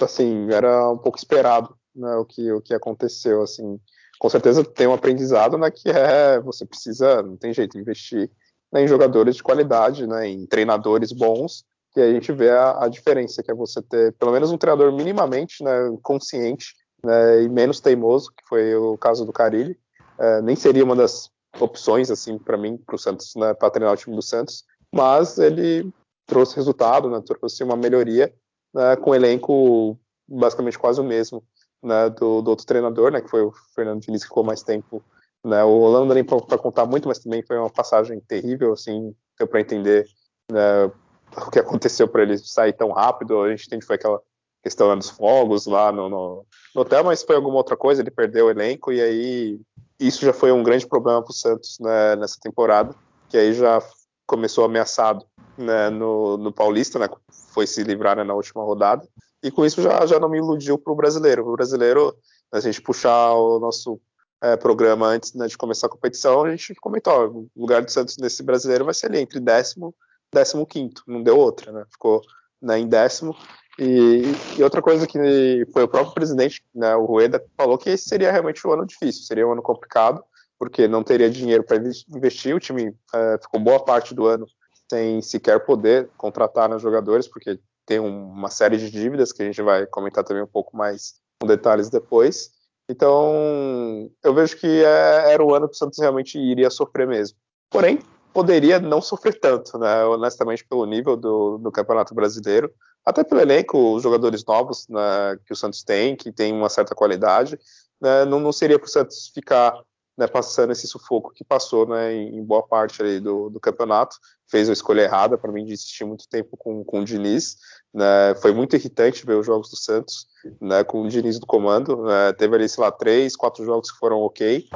assim, era um pouco esperado, né, o que, o que aconteceu, assim. Com certeza tem um aprendizado, né, que é, você precisa, não tem jeito, investir né, em jogadores de qualidade, né, em treinadores bons, que a gente vê a, a, diferença, que é você ter pelo menos um treinador minimamente né, consciente né, e menos teimoso, que foi o caso do Carilli. É, nem seria uma das opções, assim, para mim, para o Santos, né, para treinar o time do Santos, mas ele trouxe resultado, né, trouxe uma melhoria né, com o elenco basicamente quase o mesmo né, do, do, outro treinador, né, que foi o Fernando Diniz, que ficou mais tempo. Né, o Holanda nem para contar muito, mas também foi uma passagem terrível, assim, deu para entender né, o que aconteceu para ele sair tão rápido. A gente entende foi aquela questão dos fogos lá no, no, no, hotel, mas foi alguma outra coisa. Ele perdeu o elenco e aí isso já foi um grande problema para o Santos né, nessa temporada, que aí já começou ameaçado né, no, no, Paulista, né, foi se livrar né, na última rodada. E com isso já, já não me iludiu para o brasileiro. O brasileiro, a gente puxar o nosso é, programa antes né, de começar a competição, a gente comentou: ó, o lugar do Santos nesse brasileiro vai ser ali entre décimo décimo quinto, não deu outra, né? Ficou né, em décimo. E, e, outra coisa que foi o próprio presidente, né, o Rueda, falou que esse seria realmente um ano difícil, seria um ano complicado, porque não teria dinheiro para investir. O time é, ficou boa parte do ano sem sequer poder contratar nos jogadores, porque tem um, uma série de dívidas que a gente vai comentar também um pouco mais com detalhes depois. Então, eu vejo que é, era o ano que o Santos realmente iria sofrer mesmo. Porém, poderia não sofrer tanto, né? Honestamente, pelo nível do, do Campeonato Brasileiro, até pelo elenco, os jogadores novos né, que o Santos tem, que tem uma certa qualidade, né, não, não, seria para o Santos ficar né, passando esse sufoco que passou né, em, em, boa parte do, do, campeonato. Fez a escolha errada para mim de insistir muito tempo com, com o Diniz. Né, foi muito irritante ver os jogos do Santos né, com o Diniz do comando. Teve ali, sei lá, três, quatro jogos que foram ok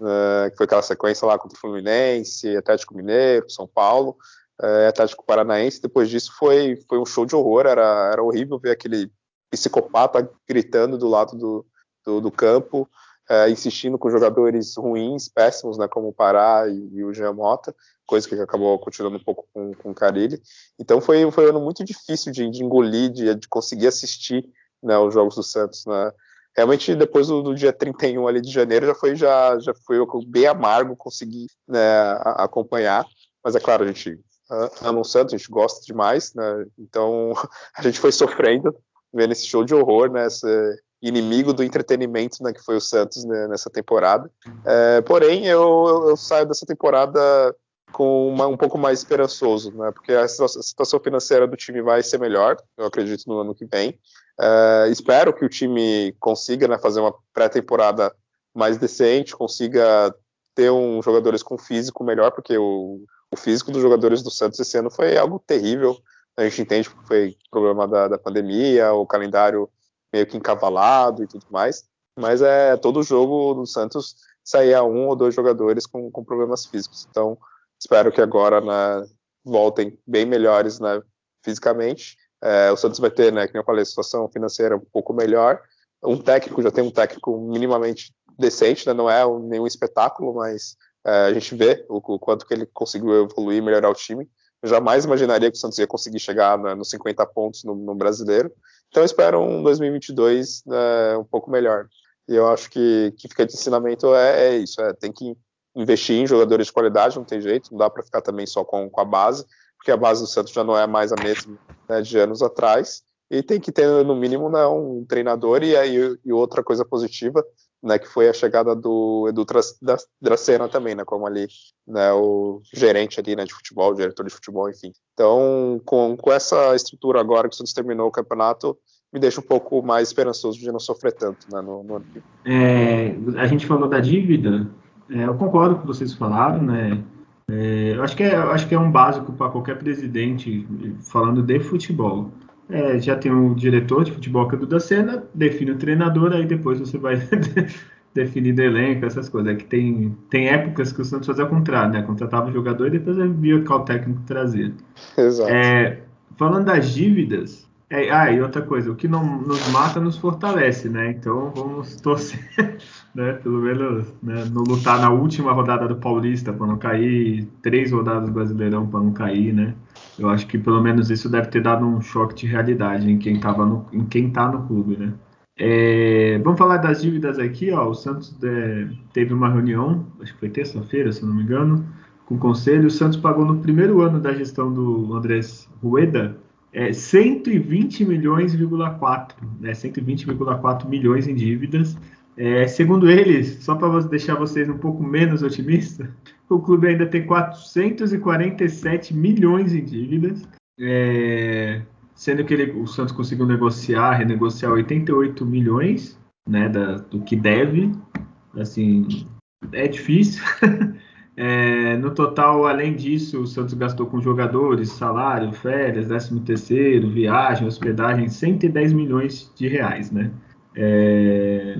uh, que foi aquela sequência lá contra o Fluminense, Atlético Mineiro, São Paulo, uh, Atlético Paranaense. Depois disso foi, foi um show de horror, era, era horrível ver aquele psicopata gritando do lado do, do, do campo, uh, insistindo com jogadores ruins, péssimos, né, como o Pará e, e o Jean Mota, coisa que acabou continuando um pouco com, com o Carilli. Então foi, foi um ano muito difícil de, de engolir, de, de conseguir assistir né, os jogos do Santos. Né? Realmente depois do, do, dia 31 ali de janeiro já foi já já foi bem amargo conseguir né, acompanhar. Mas é claro a gente ama o Santos a gente gosta demais né então a gente foi sofrendo vendo esse show de horror né inimigo do entretenimento né, que foi o Santos né, nessa temporada. É, porém eu, eu, saio dessa temporada com uma, um pouco mais esperançoso, né? Porque a situação financeira do time vai ser melhor, eu acredito, no ano que vem. Uh, espero que o time consiga né, fazer uma pré-temporada mais decente, consiga ter um jogadores com físico melhor, porque o, o, físico dos jogadores do Santos esse ano foi algo terrível. A gente entende que foi problema da, da pandemia, o calendário meio que encavalado e tudo mais. Mas é todo jogo do Santos saía um ou dois jogadores com, com problemas físicos. Então, espero que agora né, voltem bem melhores né, fisicamente é, o Santos vai ter, né, como eu falei, situação financeira um pouco melhor. Um técnico já tem um técnico minimamente decente, né, não é um, nenhum espetáculo, mas é, a gente vê o, o, quanto que ele conseguiu evoluir melhorar o time. Eu jamais imaginaria que o Santos ia conseguir chegar né, nos 50 pontos no, no, brasileiro. Então eu espero um 2022 né, um pouco melhor. E eu acho que que fica de ensinamento é, é isso, é, tem que investir em jogadores de qualidade, não tem jeito, não dá para ficar também só com, com a base porque a base do Santos já não é mais a mesma né, de anos atrás, e tem que ter, no mínimo, né, um treinador, e, aí, e outra coisa positiva, né, que foi a chegada do Edu Dracena também, né, como ali, né, o gerente ali, né, de futebol, o diretor de futebol, enfim. Então, com, com essa estrutura agora que o Santos terminou o campeonato, me deixa um pouco mais esperançoso de não sofrer tanto, né, no, no... É, a gente falou da dívida, é, eu concordo com o que vocês falaram, né, é, eu acho que é, acho que é um básico para qualquer presidente falando de futebol. É, já tem o diretor de futebol que é do da cena, define o treinador, aí depois você vai definir elenco, essas coisas. É que tem, tem épocas que o Santos fazia o contrário, né? Contratava o jogador e depois via qual técnico trazia. Exato. É, falando das dívidas, é, ah, e outra coisa, o que não nos mata nos fortalece, né? Então vamos torcer, né? Pelo menos né? não lutar na última rodada do Paulista para não cair, três rodadas do Brasileirão para não cair, né? Eu acho que pelo menos isso deve ter dado um choque de realidade em quem tava no, em quem tá no clube, né? É, vamos falar das dívidas aqui, ó. O Santos é, teve uma reunião, acho que foi terça-feira, se não me engano, com o conselho. O Santos pagou no primeiro ano da gestão do Andrés Rueda é, 120 milhões,4, né? 120,4 milhões em dívidas. É, segundo eles, só para deixar vocês um pouco menos otimistas, o clube ainda tem 447 milhões em dívidas, é, sendo que ele, o Santos conseguiu negociar, renegociar 88 milhões né, da, do que deve. Assim, é difícil. É, no total, além disso, o Santos gastou com jogadores, salário, férias, 13 terceiro, viagem, hospedagem, 110 milhões de reais, né? É,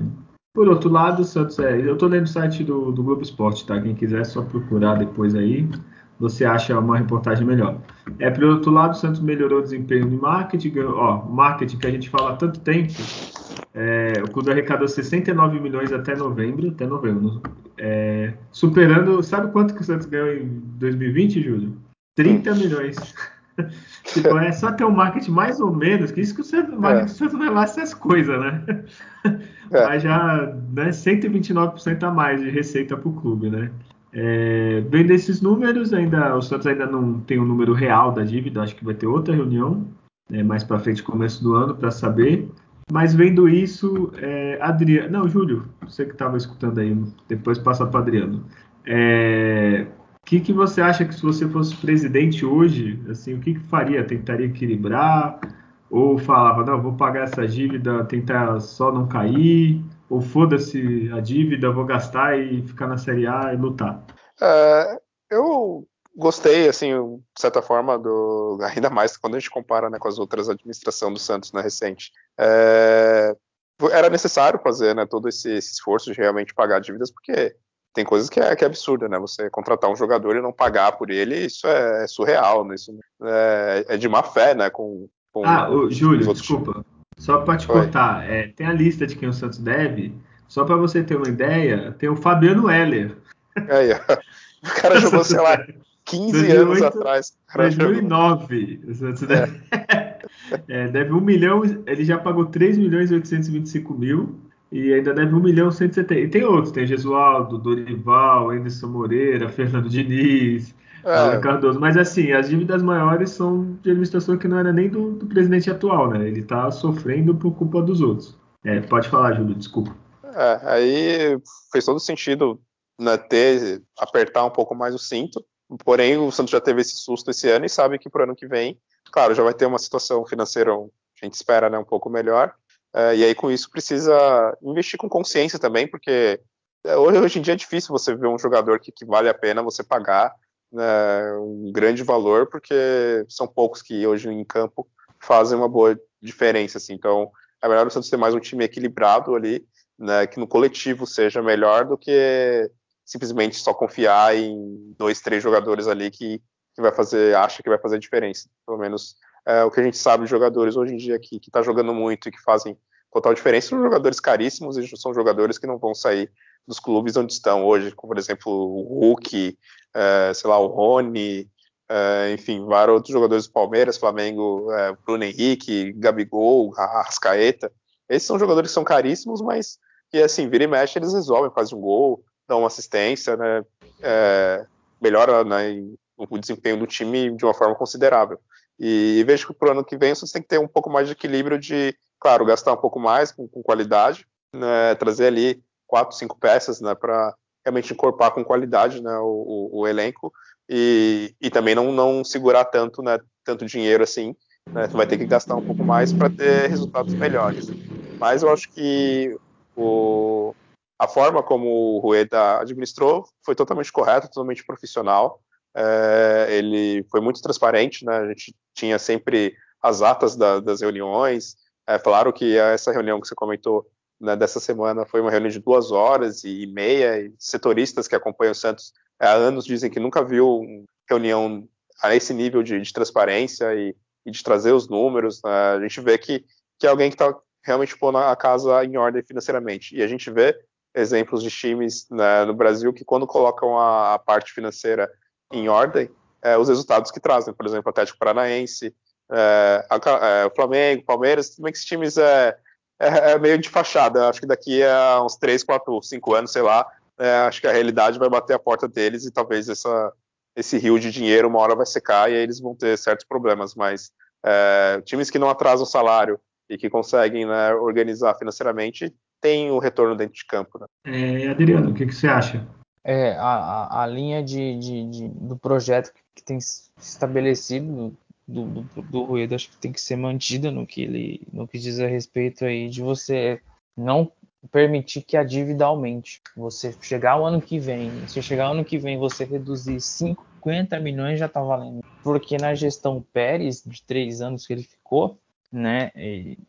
por outro lado, o Santos é, eu estou lendo o site do, do Globo Esporte, tá? Quem quiser é só procurar depois aí, você acha uma reportagem melhor. É, por outro lado, o Santos melhorou o desempenho no marketing, ó, marketing que a gente fala há tanto tempo, é, o clube arrecadou 69 milhões até novembro, até novembro, é, superando, sabe quanto que o Santos ganhou em 2020, Júlio? 30 hum. milhões. tipo, é só ter um marketing mais ou menos, que isso que o Santos, é. marketing do Santos vai lá essas coisas, né? É. Mas já né, 129% a mais de receita para o clube, né? É, vendo esses números, ainda o Santos ainda não tem o um número real da dívida, acho que vai ter outra reunião né, mais para frente, começo do ano, para saber. Mas vendo isso, é, Adriano. Não, Júlio, você que estava escutando aí, depois passa para Adriano. É, o que, que você acha que se você fosse presidente hoje, assim, o que, que faria? Tentaria equilibrar? Ou falava, não, vou pagar essa dívida, tentar só não cair? Ou foda-se a dívida, vou gastar e ficar na Série A e lutar? É, eu gostei, assim, de certa forma, do, ainda mais quando a gente compara né, com as outras administrações do Santos na né, recente. É, era necessário fazer né, todo esse, esse, esforço de realmente pagar dívidas, porque tem coisas que é, que é absurda, né? Você contratar um jogador e não pagar por ele, isso é, é surreal, né? Isso é, é, de má fé, né? Com, com ah, o, Júlio, desculpa. Só para te Oi. cortar, é, tem a lista de quem o Santos deve. Só para você ter uma ideia, tem o Fabiano Heller. Aí, o cara jogou, sei lá, 15 2008, anos atrás. 2009. É. é, deve 1 milhão, ele já pagou 3 milhões e 825 mil e ainda deve 1 milhão e 170. E tem outros, tem Gesualdo, Dorival, Anderson Moreira, Fernando Diniz, é. Cardoso. Mas assim, as dívidas maiores são de administração que não era nem do, do presidente atual, né? Ele está sofrendo por culpa dos outros. É, pode falar, Júlio, desculpa. É, aí fez todo sentido né, ter, apertar um pouco mais o cinto Porém, o Santos já teve esse susto esse ano e sabe que para o ano que vem, claro, já vai ter uma situação financeira, a gente espera, né, um pouco melhor. Uh, e aí, com isso, precisa investir com consciência também, porque é, hoje, hoje em dia é difícil você ver um jogador que, que vale a pena você pagar né, um grande valor, porque são poucos que hoje em campo fazem uma boa diferença. Assim. Então, é melhor o Santos ter mais um time equilibrado ali, né, que no coletivo seja melhor do que simplesmente só confiar em dois, três jogadores ali que, que vai fazer, acha que vai fazer diferença. Pelo menos é, o que a gente sabe de jogadores hoje em dia que está jogando muito e que fazem total diferença são jogadores caríssimos e são jogadores que não vão sair dos clubes onde estão hoje, como por exemplo o Hulk, é, sei lá, o Rony, é, enfim, vários outros jogadores do Palmeiras, Flamengo, é, Bruno Henrique, Gabigol, Arrascaeta. Esses são jogadores que são caríssimos, mas que assim, vira e mexe, eles resolvem, fazem um gol, dá uma assistência, né, é, melhora né, o desempenho do time de uma forma considerável. E, vejo que para o ano que vem você tem que ter um pouco mais de equilíbrio de, claro, gastar um pouco mais com, com qualidade, né, trazer ali quatro, cinco peças né, para realmente encorpar com qualidade né, o, o, o elenco e, e, também não, não segurar tanto, né, tanto dinheiro assim. Né, vai ter que gastar um pouco mais para ter resultados melhores. Mas eu acho que o, a forma como o Rueda administrou foi totalmente correta, totalmente profissional. É, ele foi muito transparente, né? A gente tinha sempre as atas da, das reuniões. É claro que essa reunião que você comentou né, dessa semana foi uma reunião de duas horas e meia. E setoristas que acompanham o Santos há anos dizem que nunca viu reunião a esse nível de, de transparência e e de trazer os números. Né? A gente vê que, que é alguém que está realmente pondo a casa em ordem financeiramente. E a gente vê exemplos de times né, no Brasil que, quando colocam a, a parte financeira em ordem, é, os resultados que trazem. Por exemplo, Atlético Paranaense, é, a, é, Flamengo, Palmeiras, bem que esses times é, é, é, meio de fachada. Acho que daqui a uns 3, 4, 5 anos, sei lá, acho que a realidade vai bater a porta deles e talvez essa, esse rio de dinheiro uma hora vai secar e aí eles vão ter certos problemas. Mas times que não atrasam o salário e que conseguem né, organizar financeiramente têm o retorno dentro de campo. Né? É, Adriano, o que, que você acha? É, a, a, linha de, de, de, do projeto que tem estabelecido do, do, do acho que tem que ser mantida no que ele no que diz a respeito aí de você não permitir que a dívida aumente. Você chegar o ano que vem, se chegar o ano que vem você reduzir 50 milhões já tá valendo. Porque na gestão Pérez, de três anos que ele ficou, né,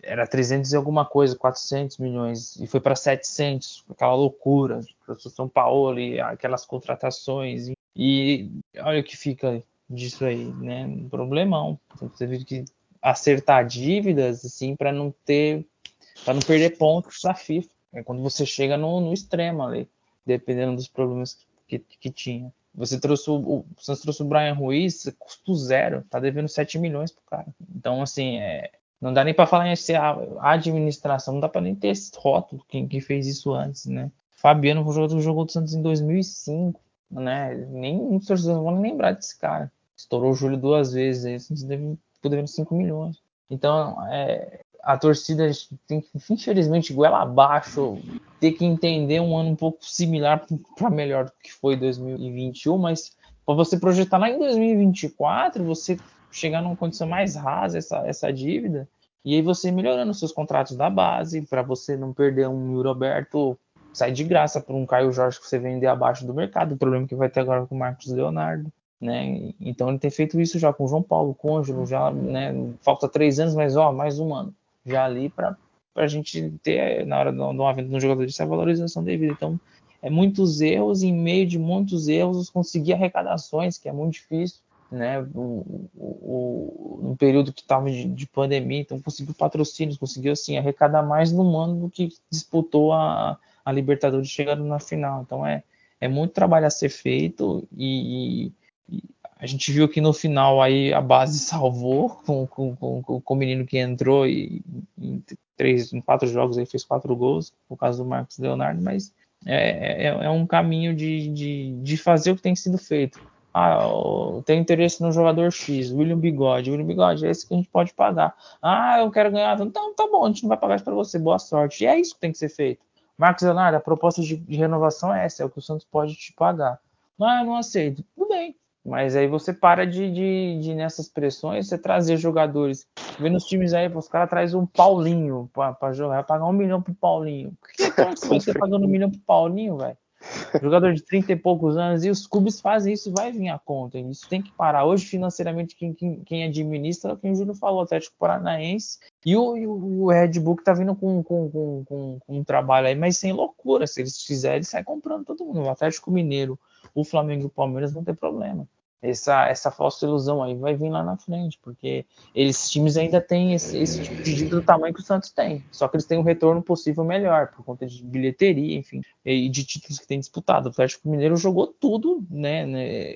era 300 e alguma coisa, 400 milhões, e foi para 700, aquela loucura, para São Paulo, e aquelas contratações. E olha o que fica disso aí, né? Um problemão. Você teve que acertar dívidas, assim, para não ter, para não perder pontos da FIFA. É quando você chega no, no extremo ali, dependendo dos problemas que, que tinha. Você trouxe o, o Santos trouxe o Brian Ruiz, custo zero, tá devendo 7 milhões pro cara. Então, assim, é, não dá nem para falar em ser a, administração, não dá para nem ter esse rótulo quem, quem fez isso antes, né? Fabiano que jogou do Santos em 2005, né? Nem os torcedores vão lembrar desse cara. Estourou o Júlio duas vezes, aí, o Santos deve devendo 5 milhões. Então, é, a torcida tem que, infelizmente, goela abaixo, ter que entender um ano um pouco similar para melhor do que foi 2021, mas para você projetar lá em 2024, você chegar numa condição mais rasa essa, essa dívida, e aí você melhorando seus contratos da base, para você não perder um Roberto sai de graça para um Caio Jorge que você vender abaixo do mercado, o problema que vai ter agora com o Marcos Leonardo. Né? Então ele tem feito isso já com o João Paulo, com o Ângelo, já, né? Falta três anos, mas ó, mais um ano já ali para a gente ter, na hora de uma venda de um jogador essa valorização devida. Então, é muitos erros, em meio de muitos erros, conseguir arrecadações, que é muito difícil, né? O, o, no período que estava de, de, pandemia, então conseguiu patrocínios, conseguiu assim arrecadar mais no ano do que disputou a, a Libertadores chegando na final. Então é, é muito trabalho a ser feito e, e a gente viu que no final aí a base salvou com, com, com, com o menino que entrou e em, três, em quatro jogos aí fez quatro gols, por causa do Marcos Leonardo, mas é, é, é um caminho de, de, de, fazer o que tem sido feito. Ah, eu tenho interesse no jogador X, William Bigode. William Bigode é esse que a gente pode pagar. Ah, eu quero ganhar. Então tá bom, a gente não vai pagar isso para você. Boa sorte. E é isso que tem que ser feito. Marcos Leonardo, a proposta de, de renovação é essa, é o que o Santos pode te pagar. Ah, eu não aceito. Tudo bem, mas aí você para de, de, de nessas pressões, você trazer jogadores. Vê nos times aí, os caras trazem um Paulinho para jogar, pagar um milhão pro Paulinho. Por que você tá pagando um milhão pro Paulinho, velho? Jogador de 30 e poucos anos, e os clubes fazem isso, vai vir a conta. Isso tem que parar. Hoje, financeiramente, quem, quem, quem administra é o que o Júlio falou, o Atlético Paranaense e o, e o, Red Bull que tá vindo com, com, com, com, um trabalho aí, mas sem loucura. Se eles fizerem, sai comprando todo mundo. O Atlético Mineiro, o Flamengo e o Palmeiras vão ter problema essa, essa falsa ilusão aí vai vir lá na frente, porque eles times ainda têm esse, esse tipo de dívida do tamanho que o Santos tem, só que eles têm um retorno possível melhor, por conta de bilheteria, enfim, e de títulos que tem disputado. O Atlético Mineiro jogou tudo, né, né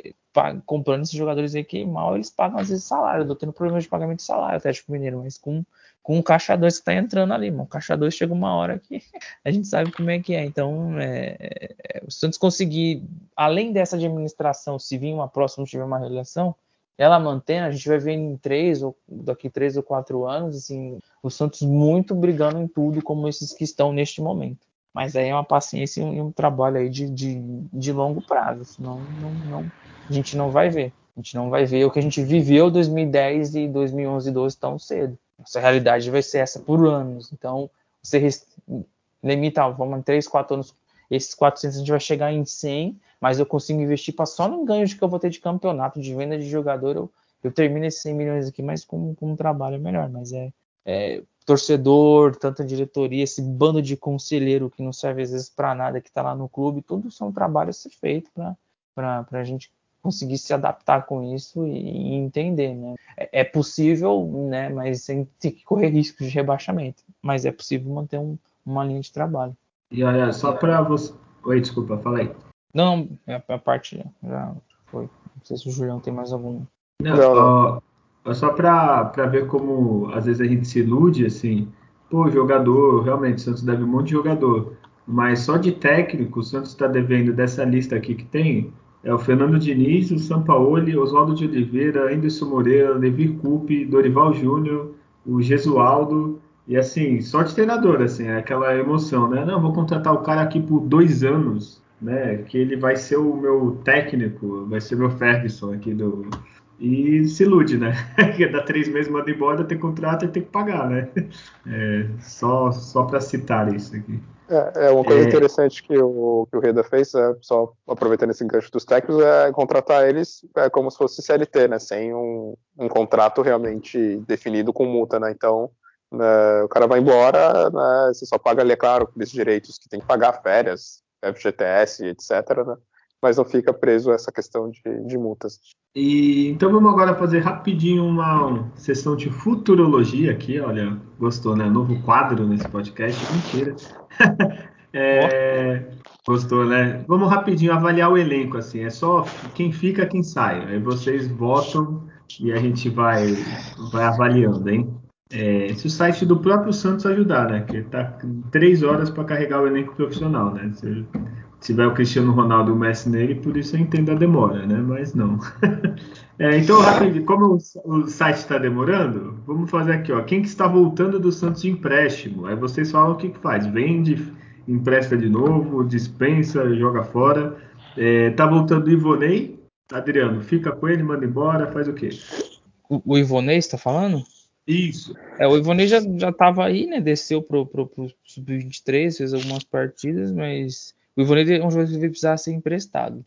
comprando esses jogadores aí que mal eles pagam às vezes salário, eu tô tendo problema de pagamento de salário, o Atlético Mineiro, mas com com o caixa 2 que está entrando ali, mano. O caixa 2 chega uma hora que a gente sabe como é que é. Então, é, é, o Santos conseguir, além dessa administração, se vir uma próxima, tiver uma relação, ela mantendo, a gente vai ver em três ou daqui três ou quatro anos, assim, o Santos muito brigando em tudo, como esses que estão neste momento. Mas aí é uma paciência e um, trabalho aí de, de, de longo prazo, senão não, não, a gente não vai ver. A gente não vai ver o que a gente viveu 2010 e 2011 e 12 tão cedo. Nossa realidade vai ser essa por anos. Então, você limita, vamos em 3, 4 anos, esses 400 a gente vai chegar em 100, mas eu consigo investir para só no ganho que eu vou ter de campeonato, de venda de jogador, eu, eu termino esses 100 milhões aqui, mas com, com um trabalho melhor. Mas é, é torcedor, tanta diretoria, esse bando de conselheiro que não serve às vezes para nada, que está lá no clube, tudo são trabalhos a ser feito para a gente conseguir se adaptar com isso e, entender, né? É, é, possível, né? Mas sem ter que correr risco de rebaixamento. Mas é possível manter um, uma linha de trabalho. E olha, só para você. Oi, desculpa, fala aí. Não, a, a parte já foi. Não sei se o Julião tem mais algum. Não, ó, só para ver como às vezes a gente se ilude, assim, pô, jogador, realmente, o Santos deve um monte de jogador, mas só de técnico, o Santos está devendo dessa lista aqui que tem, é o Fernando Diniz, o Sampaoli, Oswaldo de Oliveira, Anderson Moreira, Levi Coupe, Dorival Júnior, o Gesualdo, e assim, só de treinador, assim, é aquela emoção, né? Não, vou contratar o cara aqui por dois anos, né? Que ele vai ser o meu técnico, vai ser meu Ferguson aqui do, e se ilude, né? Que dá três meses, manda embora, tem contrato e tem que pagar, né? É, só só para citar isso aqui. É, é uma coisa interessante que o, que o Reda fez, é, só aproveitando esse gancho dos técnicos, é contratar eles é, como se fosse CLT, né? Sem um, um contrato realmente definido com multa, né? Então, né, o cara vai embora, né, você só paga ali, é claro, aqueles direitos que tem que pagar férias, FGTS, etc., né? Mas não fica preso a essa questão de, de multas. E, então vamos agora fazer rapidinho uma sessão de futurologia aqui, olha, gostou, né? Novo quadro nesse podcast, mentira. é, gostou, né? Vamos rapidinho avaliar o elenco, assim, é só quem fica, quem sai. Aí vocês votam e a gente vai, vai avaliando, hein? É, se o site do próprio Santos ajudar, né? Que tá três horas para carregar o elenco profissional, né? Se, tiver o Cristiano Ronaldo e o Messi nele, por isso eu entendo a demora, né? Mas não. é, então, rapidinho, como o, site está demorando, vamos fazer aqui, ó. Quem que está voltando do Santos de empréstimo? Aí vocês falam o que, que faz. Vende, empresta de novo, dispensa, joga fora. É, tá voltando o Ivonei. Adriano, fica com ele, manda embora, faz o quê? O, o Ivonei está falando? Isso. É, o Ivonei já, já tava aí, né? Desceu pro, pro, pro Sub-23, fez algumas partidas, mas o Ivonei é um jogador que vai precisar ser emprestado.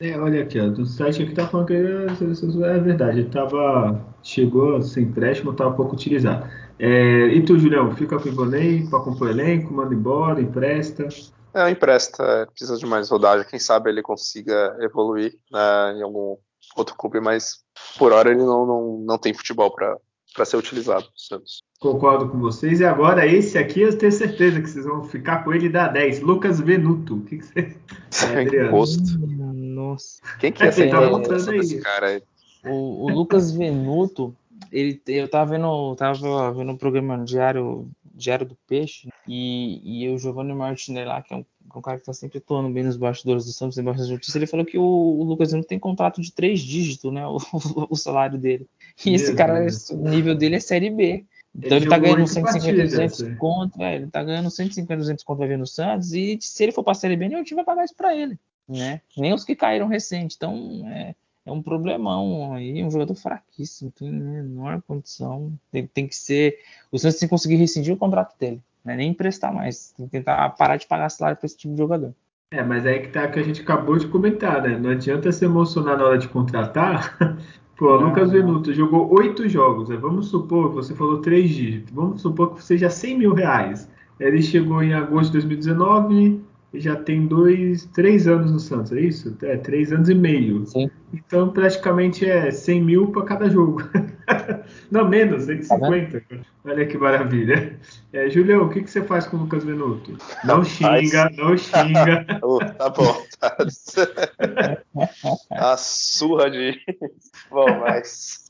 É, olha aqui, ó, do site aqui tá falando que é verdade, ele tava, chegou a ser empréstimo, tava pouco utilizado. É, e tu, Julião, fica com o Ivonei para compor elenco, manda embora, empresta? É, empresta, precisa de mais rodagem, quem sabe ele consiga evoluir né, em algum outro clube, mas por hora ele não, não, não tem futebol para para ser utilizado Santos. Concordo com vocês. E agora, esse aqui eu tenho certeza que vocês vão ficar com ele da 10. Lucas Venuto. O que, que você. É, gosto. Nossa. Quem que é, esse, tá esse cara aí? O, o Lucas Venuto, ele, eu tava vendo, tava vendo um programa diário, diário do Peixe, e, e o Giovanni Martinelli lá, que é um, um, cara que tá sempre atuando bem nos bastidores do Santos, em bastidores de justiça, ele falou que o, o Lucas Venuto tem contrato de três dígitos, né? O, o salário dele. E Meu esse cara, o nível dele é Série B. Então ele, ele tá ganhando 150, 200 conto, é, ele tá ganhando 150, 200 conto vai ver no Santos, e se ele for pra Série B, o time vai pagar isso pra ele, né? Nem os que caíram recente. Então, é, é um problemão aí, um jogador fraquíssimo, tem menor condição, tem, tem que ser, o Santos tem que conseguir rescindir o contrato dele, né? nem emprestar mais, tem que tentar parar de pagar salário pra esse tipo de jogador. É, mas aí que tá que a gente acabou de comentar, né? Não adianta se emocionar na hora de contratar, Pô, Lucas Venuto jogou oito jogos. Né? Vamos supor, você falou três dígitos. Vamos supor que seja 100 mil reais. Ele chegou em agosto de 2019 e já tem dois, três anos no Santos, é isso? É, três anos e meio. Sim. Então, praticamente é 100 mil para cada jogo. Não, menos, 150. Tá Olha que maravilha. É, Julião, o que, que você faz com o Lucas Venuto? Não xinga, não xinga. oh, tá bom. Tá. A surra de. Bom, mas.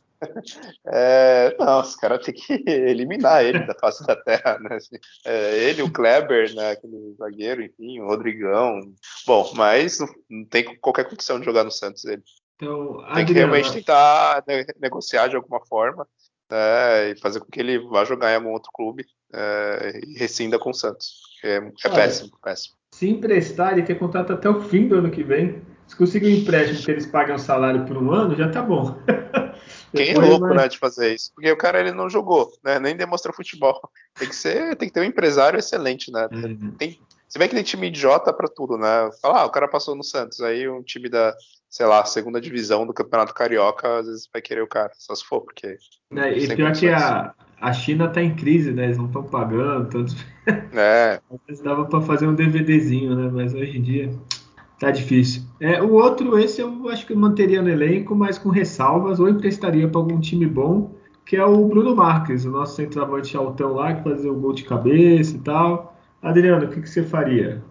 É, não, os caras têm que eliminar ele da face da terra, né? É, ele, o Kleber, né? Aquele zagueiro, enfim, o Rodrigão. Bom, mas não, não tem qualquer condição de jogar no Santos ele. Então, tem que realmente tentar negociar de alguma forma né, e fazer com que ele vá jogar em algum outro clube é, e rescinda com o Santos. É, é péssimo, péssimo. Se emprestar, ele tem contrato até o fim do ano que vem. Se conseguir um empréstimo que eles pagam o salário por um ano, já tá bom. Quem é louco, né, de fazer isso? Porque o cara ele não jogou, né? Nem demonstrou futebol. Tem que ser, tem que ter um empresário excelente, né? Uhum. Tem, você vê que tem time idiota para tudo, né? Fala, ah, o cara passou no Santos, aí um time da, sei lá, segunda divisão do Campeonato Carioca, às vezes vai querer o cara, só se for, porque. É, e pior que a, a China tá em crise, né? Eles não estão pagando, tanto. É. Às vezes dava para fazer um DVDzinho, né? Mas hoje em dia Tá difícil. É, o outro, esse eu acho que eu manteria no elenco, mas com ressalvas, ou emprestaria para algum time bom, que é o Bruno Marques, o nosso centroavante altão lá, que fazia o gol de cabeça e tal. Adriano, o que, que você faria?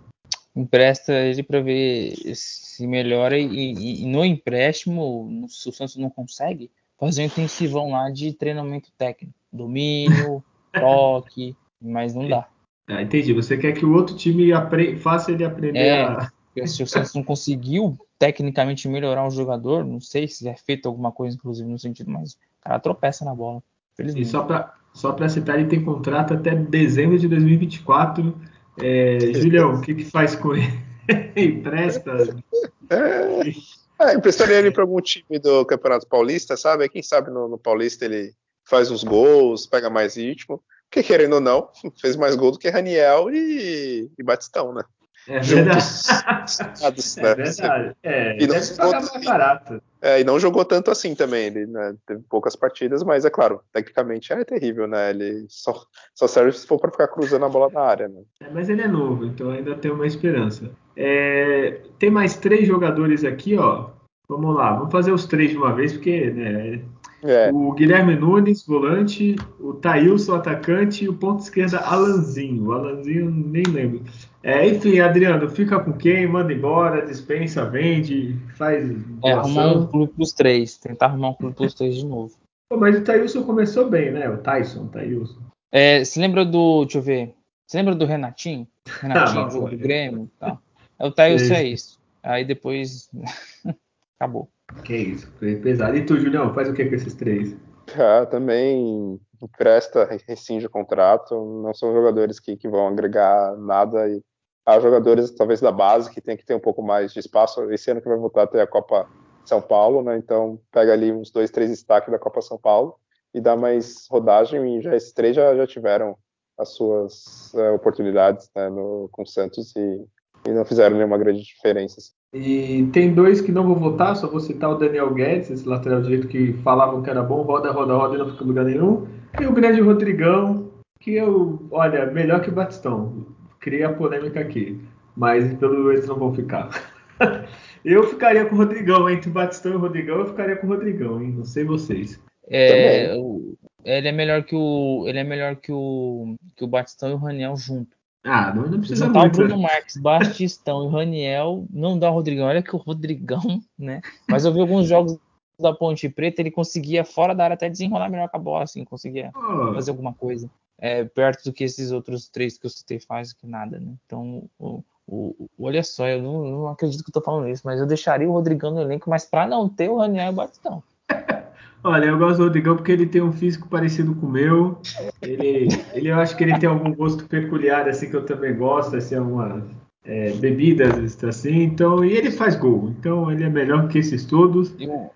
Empresta ele para ver se melhora e, e, e, no empréstimo, se o Santos não consegue, fazer um intensivão lá de treinamento técnico. Domínio, toque, mas não dá. Ah, entendi. Você quer que o outro time faça ele aprender é, a. Se o Santos não conseguiu tecnicamente melhorar o jogador, não sei se é feito alguma coisa, inclusive, no sentido, mas o cara tropeça na bola. E só para só citar, ele tem contrato até dezembro de 2024. É, Julião, o que, que faz com ele? Empresta? É, é, emprestaria ele para algum time do Campeonato Paulista, sabe? Quem sabe no, no Paulista ele faz uns gols, pega mais ritmo. Porque, querendo ou não, fez mais gol do que Raniel e, e Batistão, né? É verdade. Juntos, é né? verdade. É, e deve pagar mais barato. É, e não jogou tanto assim também. Ele né, teve poucas partidas, mas é claro, tecnicamente é terrível, né? Ele só, só serve se for para ficar cruzando a bola na área, né? É, mas ele é novo, então ainda tem uma esperança. É, tem mais três jogadores aqui, ó. Vamos lá, vamos fazer os três de uma vez, porque né, é. O Guilherme Nunes, volante, o Thailson, atacante, e o ponto esquerda, Alanzinho. O Alanzinho, nem lembro. É, enfim, Adriano, fica com quem? Manda embora, dispensa, vende, faz. É, arrumar um clube pros três. Tentar arrumar um clube pros três de novo. Pô, mas o Thailson começou bem, né? O Tyson, o Thailson. É, se lembra do. Deixa eu ver. Você lembra do Renatinho? Renatinho, ah, do Grêmio e tal. É, o Thailson é isso. Aí depois. Acabou. Que isso, foi pesado. E tu, Julião, faz o que com esses três? Ah, também empresta, rescinde o contrato. Não são jogadores que, que vão agregar nada. E há jogadores, talvez, da base que tem que ter um pouco mais de espaço. Esse ano que vai voltar a ter a Copa São Paulo, né? Então pega ali uns dois, três destaques da Copa São Paulo e dá mais rodagem. E já esses três já, já tiveram as suas é, oportunidades né, no, com o Santos e, e não fizeram nenhuma grande diferença. Assim. E tem dois que não vou votar, só vou citar o Daniel Guedes, esse lateral direito que falavam que era bom, roda, roda, roda e não fica em lugar nenhum. E o grande Rodrigão, que eu, olha, melhor que o Batistão. Cria a polêmica aqui, mas pelo eles não vão ficar. eu ficaria com o Rodrigão, entre o Batistão e o Rodrigão, eu ficaria com o Rodrigão, hein? Não sei vocês. É, ele é melhor que o ele é melhor que o que o Batistão e o Raniel junto. Ah, não, não precisa Juntar muito. o Bruno Marques, Batistão e Raniel, não dá o Rodrigão. Olha que o Rodrigão, né? Mas eu vi alguns jogos da Ponte Preta, ele conseguia fora da área até desenrolar melhor com a bola, assim, conseguia oh. fazer alguma coisa. É, perto do que esses outros três que eu citei faz que nada, né? Então, o, o, olha só, eu não, não, acredito que eu tô falando isso, mas eu deixaria o Rodrigão no elenco, mas para não ter o Raniel e o Batistão. Olha, eu gosto do Rodrigão porque ele tem um físico parecido com o meu. Ele, ele eu acho que ele tem algum gosto peculiar, assim, que eu também gosto, assim, algumas é, bebidas, assim, então, e ele faz gol, então ele é melhor que esses todos.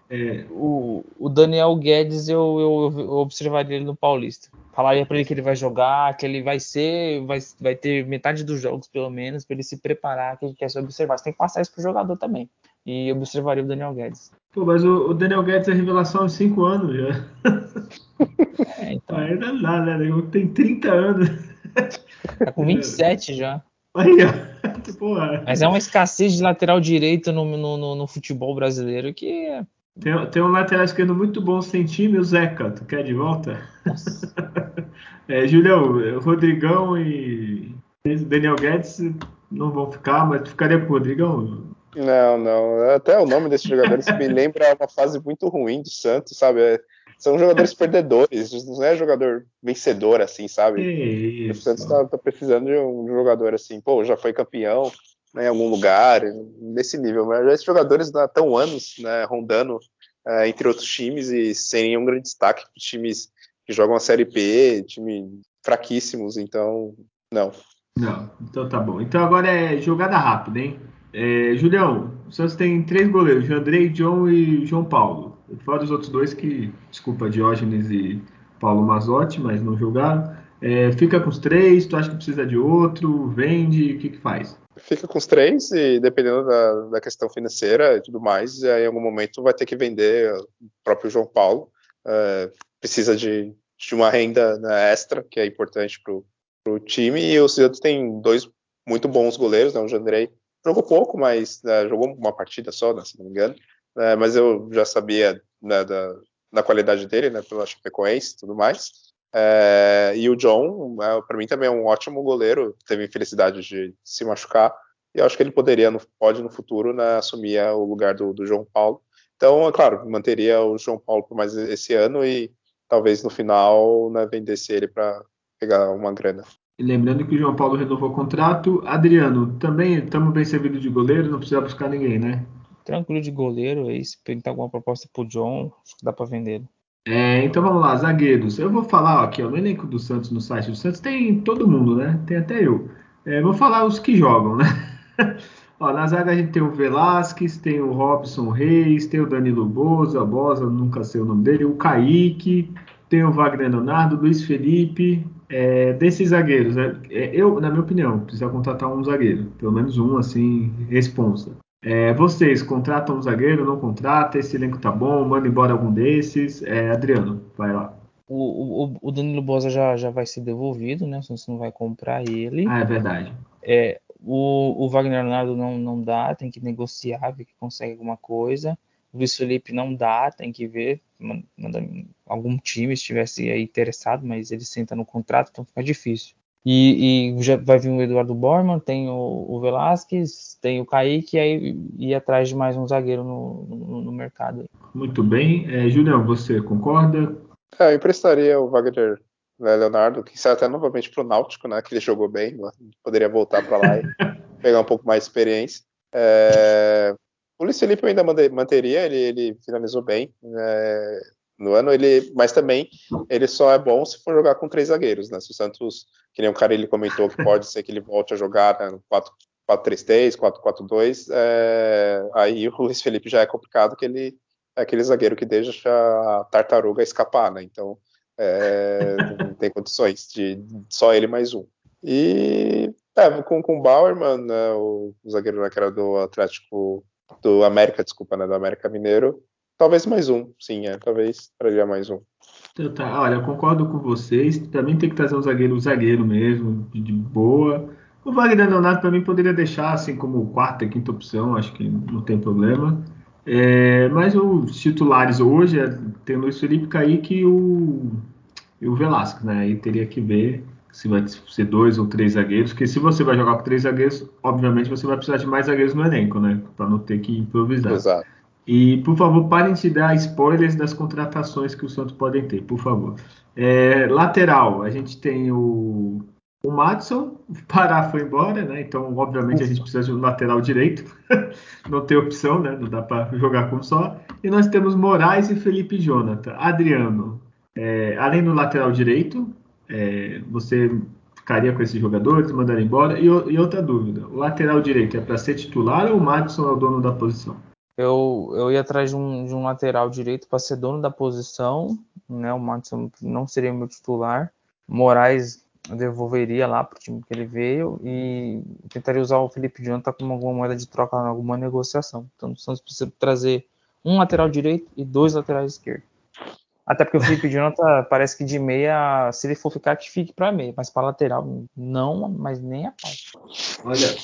É... O, o, Daniel Guedes, eu, eu, eu, observaria ele no Paulista. Falaria para ele que ele vai jogar, que ele vai ser, vai, vai ter metade dos jogos, pelo menos, para ele se preparar, que ele quer se observar. Você tem que passar isso pro jogador também. E observaria o Daniel Guedes. Pô, mas o, o Daniel Guedes é revelação há 5 anos já. É, então. Ainda dá, né? Tem 30 anos. Tá com 27 já. Aí, ó. Porra. Mas é uma escassez de lateral direito no, no, no, no futebol brasileiro que é tem, tem, um lateral esquerdo muito bom sem time, o Zeca. Tu quer de volta? é, Julião, Rodrigão e Daniel Guedes não vão ficar, mas tu ficaria com o Rodrigão? Não, não. Até o nome desses jogadores me lembra uma fase muito ruim do Santos, sabe? É, são jogadores perdedores, não é jogador vencedor, assim, sabe? Isso. O Santos tá, tá, precisando de um jogador assim, pô, já foi campeão né, em algum lugar, nesse nível. Mas esses jogadores estão anos né, rondando é, entre outros times e sem nenhum grande destaque times que jogam a Série B, times fraquíssimos, então, não. Não, então tá bom. Então agora é jogada rápida, hein? É, Julião, o Santos tem três goleiros, Andrei, John e João Paulo. Fora os outros dois que, desculpa, Diógenes e Paulo Mazotti, mas não jogaram. É, fica com os três, tu acha que precisa de outro, vende, o que que faz? Fica com os três e dependendo da, da questão financeira e tudo mais, em algum momento vai ter que vender o próprio João Paulo. É, precisa de, de, uma renda né, extra, que é importante para o time, e os outros têm dois muito bons goleiros, né, o Jandrei jogou pouco, mas né, jogou uma partida só, né, se não me engano. É, mas eu já sabia né, da, da, qualidade dele, né, pela Chapecoense e tudo mais. É, e o John, é, para mim também é um ótimo goleiro, teve infelicidade de se machucar, e eu acho que ele poderia, no, pode no futuro, né, assumir o lugar do, do João Paulo. Então, é claro, manteria o João Paulo por mais esse ano e talvez no final né, vendesse ele para pegar uma grana. E lembrando que o João Paulo renovou o contrato. Adriano, também estamos bem servidos de goleiro, não precisa buscar ninguém, né? Tranquilo de goleiro, aí se pintar alguma proposta pro John, acho que dá para vender. É, então vamos lá, zagueiros. Eu vou falar ó, aqui, ó, no elenco do Santos, no site do Santos, tem todo mundo, né? Tem até eu. É, vou falar os que jogam, né? ó, na zaga a gente tem o Velasquez, tem o Robson Reis, tem o Danilo Boza, Boza, nunca sei o nome dele, o Kaique, tem o Wagner Leonardo, Luiz Felipe. É, desses zagueiros, né? É, eu, na minha opinião, precisa contratar um zagueiro, pelo menos um, assim, responsa. É, vocês contratam um zagueiro, não contratam? Esse elenco tá bom? Manda embora algum desses? É, Adriano, vai lá. O, o, o, Danilo Bosa já, já vai ser devolvido, né? Você não vai comprar ele. Ah, é verdade. É, o, o Wagner Leonardo não, não dá, tem que negociar, ver que consegue alguma coisa. O Luiz Felipe não dá, tem que ver. Manda, algum time estivesse aí interessado, mas ele senta no contrato, então fica difícil. E, e, já vai vir o Eduardo Borman, tem o, o Velasquez, tem o Kaique, e aí ir atrás de mais um zagueiro no, no, no mercado. Muito bem. É, Julião, você concorda? É, eu emprestaria o Wagner né, Leonardo, que sai até novamente para o Náutico, né, que ele jogou bem, poderia voltar para lá e pegar um pouco mais de experiência. É, o Luiz Felipe eu ainda manteria, ele, ele finalizou bem. É, no ano, ele, mas também ele só é bom se for jogar com três zagueiros, né? Se o Santos, que nem o cara ele comentou que pode ser que ele volte a jogar né, no 4-3-3, 4-4-2, é, aí o Luiz Felipe já é complicado, que ele é aquele zagueiro que deixa a tartaruga escapar, né? Então é, não tem condições de só ele mais um. E é, com, com o Bauerman, né, o, o zagueiro né, que era do Atlético, do América, desculpa, né, do América Mineiro, Talvez mais um, sim, é. Talvez traria mais um. Então, tá, olha, eu concordo com vocês. Também tem que trazer um zagueiro, um zagueiro mesmo, de, de boa. O Wagner Leonardo para mim poderia deixar assim como quarta, quinta opção, acho que não tem problema. É, mas os titulares hoje é, tem o Luiz Felipe Kaique e o, e o Velasco, né? Aí teria que ver se vai ser dois ou três zagueiros, porque se você vai jogar com três zagueiros, obviamente você vai precisar de mais zagueiros no elenco, né? Para não ter que improvisar. Exato. E, por favor, parem de dar spoilers das contratações que o Santos podem ter, por favor. É, lateral, a gente tem o, o Matson, o Pará foi embora, né? Então, obviamente, a gente precisa de um lateral direito. não tem opção, né? Não dá para jogar com só. E nós temos Moraes e Felipe Jonathan. Adriano, é, além do lateral direito, é, você ficaria com esses jogadores, mandar embora? E, e, outra dúvida: o lateral direito é para ser titular ou o Madison é o dono da posição? Eu, eu ia atrás de um, de um lateral direito para ser dono da posição, né? O Madison não seria meu titular. Moraes devolveria lá para o time que ele veio e tentaria usar o Felipe Jonathan como alguma moeda de troca em alguma negociação. Então o Santos precisa trazer um lateral direito e dois laterais esquerdos. Até porque o Felipe Jonathan parece que de meia, se ele for ficar, que fique para meia, mas para lateral, não, mas nem a pau. Olha,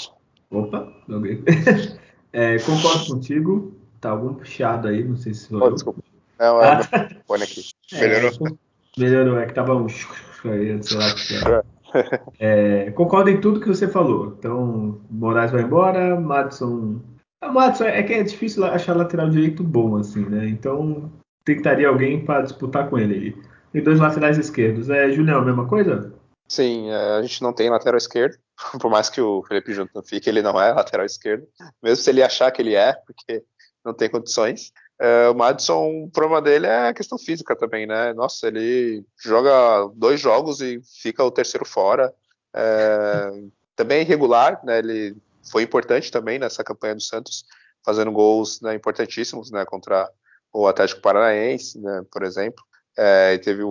opa, alguém. É, concordo contigo. Tá algum puxado aí, não sei se foi. Oh, desculpa. Não, é ah, Põe aqui. Melhorou? É, melhorou, é que tava um. Aí, sei lá que é, concordo em tudo que você falou. Então, Moraes vai embora, Madison. A Madison é que é difícil achar lateral direito bom, assim, né? Então, tentaria alguém para disputar com ele. E dois laterais esquerdos. É, Julião, a mesma coisa? Sim, é, a gente não tem lateral esquerdo. por mais que o Felipe Junto não fique, ele não é lateral esquerdo, mesmo se ele achar que ele é, porque não tem condições. É, o Madison, o problema dele é a questão física também, né? Nossa, ele joga dois jogos e fica o terceiro fora. É, também é irregular, né? Ele foi importante também nessa campanha do Santos, fazendo gols né, importantíssimos, né? Contra o Atlético Paranaense, né? Por exemplo. É, e teve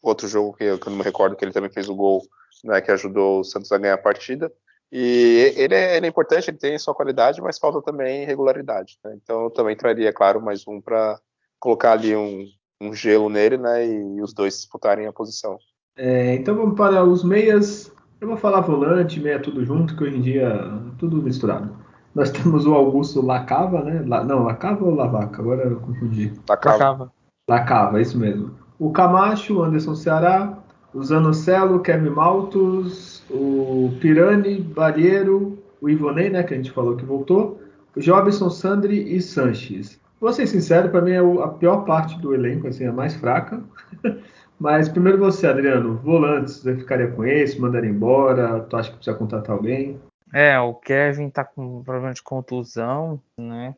outro jogo que eu, que eu não me recordo que ele também fez o gol né, que ajudou o Santos a ganhar a partida. E ele é, ele é importante, ele tem sua qualidade, mas falta também regularidade. Né? Então eu também traria, claro, mais um para colocar ali um, um, gelo nele né, e os dois disputarem a posição. É, então vamos para os meias. Eu vou falar volante, meia tudo junto, que hoje em dia tudo misturado. Nós temos o Augusto Lacava, né? La, não, Lacava ou Lavaca? Agora eu confundi. Lacava. Lacava. Isso mesmo. O Camacho, Anderson Ceará, o Zanocelo, Kevin Maltos, o Pirani, Barreiro, o Ivonei, né, que a gente falou que voltou, o Jobson, Sandri e Sanches. Vou ser sincero, para mim é a pior parte do elenco, assim, a mais fraca. Mas primeiro você, Adriano, volantes, você ficaria com esse, mandaria embora? Tu acha que precisa contratar alguém? É, o Kevin tá com problema de contusão, né?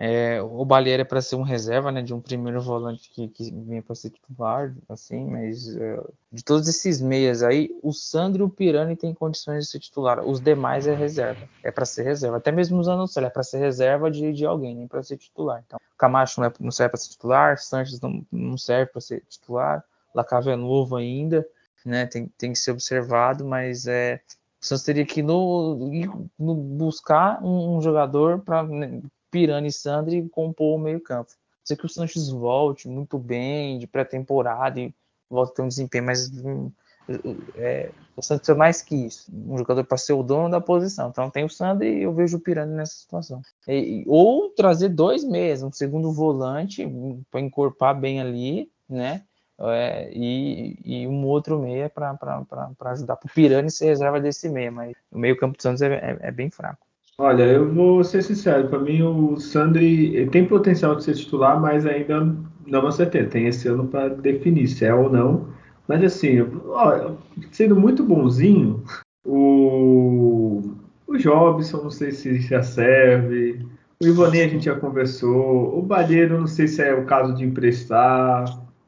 É, o Balheiro é para ser um reserva, né, de um primeiro volante que, que vinha para ser titular, assim, mas é, de todos esses meias aí, o Sandro e o Pirani têm condições de ser titular, os demais é reserva, é para ser reserva, até mesmo usando o é para ser reserva de, de alguém, nem para ser titular. Então, Camacho não, é, não serve para ser titular, Sanches não, não serve para ser titular, Lacave é novo ainda, né, tem, tem que ser observado, mas é, o Santos teria que no, no buscar um, um jogador para né, Pirani e Sandri compor o meio-campo. Sei que o Sanches volte muito bem de pré-temporada e volte a ter um desempenho, mas hum, é, o Santos é mais que isso. Um jogador para ser o dono da posição. Então tem o Sandri e eu vejo o Pirani nessa situação. E, ou trazer dois meses, um segundo volante para encorpar bem ali, né? É, e, e, um outro meia para ajudar para o Pirani ser reserva desse meia, mas o meio campo do Santos é, é, é bem fraco. Olha, eu vou ser sincero, para mim o Sandri tem potencial de ser titular, mas ainda não acertei. Tem esse ano para definir se é ou não. Mas assim, ó, sendo muito bonzinho, o, o Jobson não sei se já serve, o Ivonei a gente já conversou, o Balheiro não sei se é o caso de emprestar.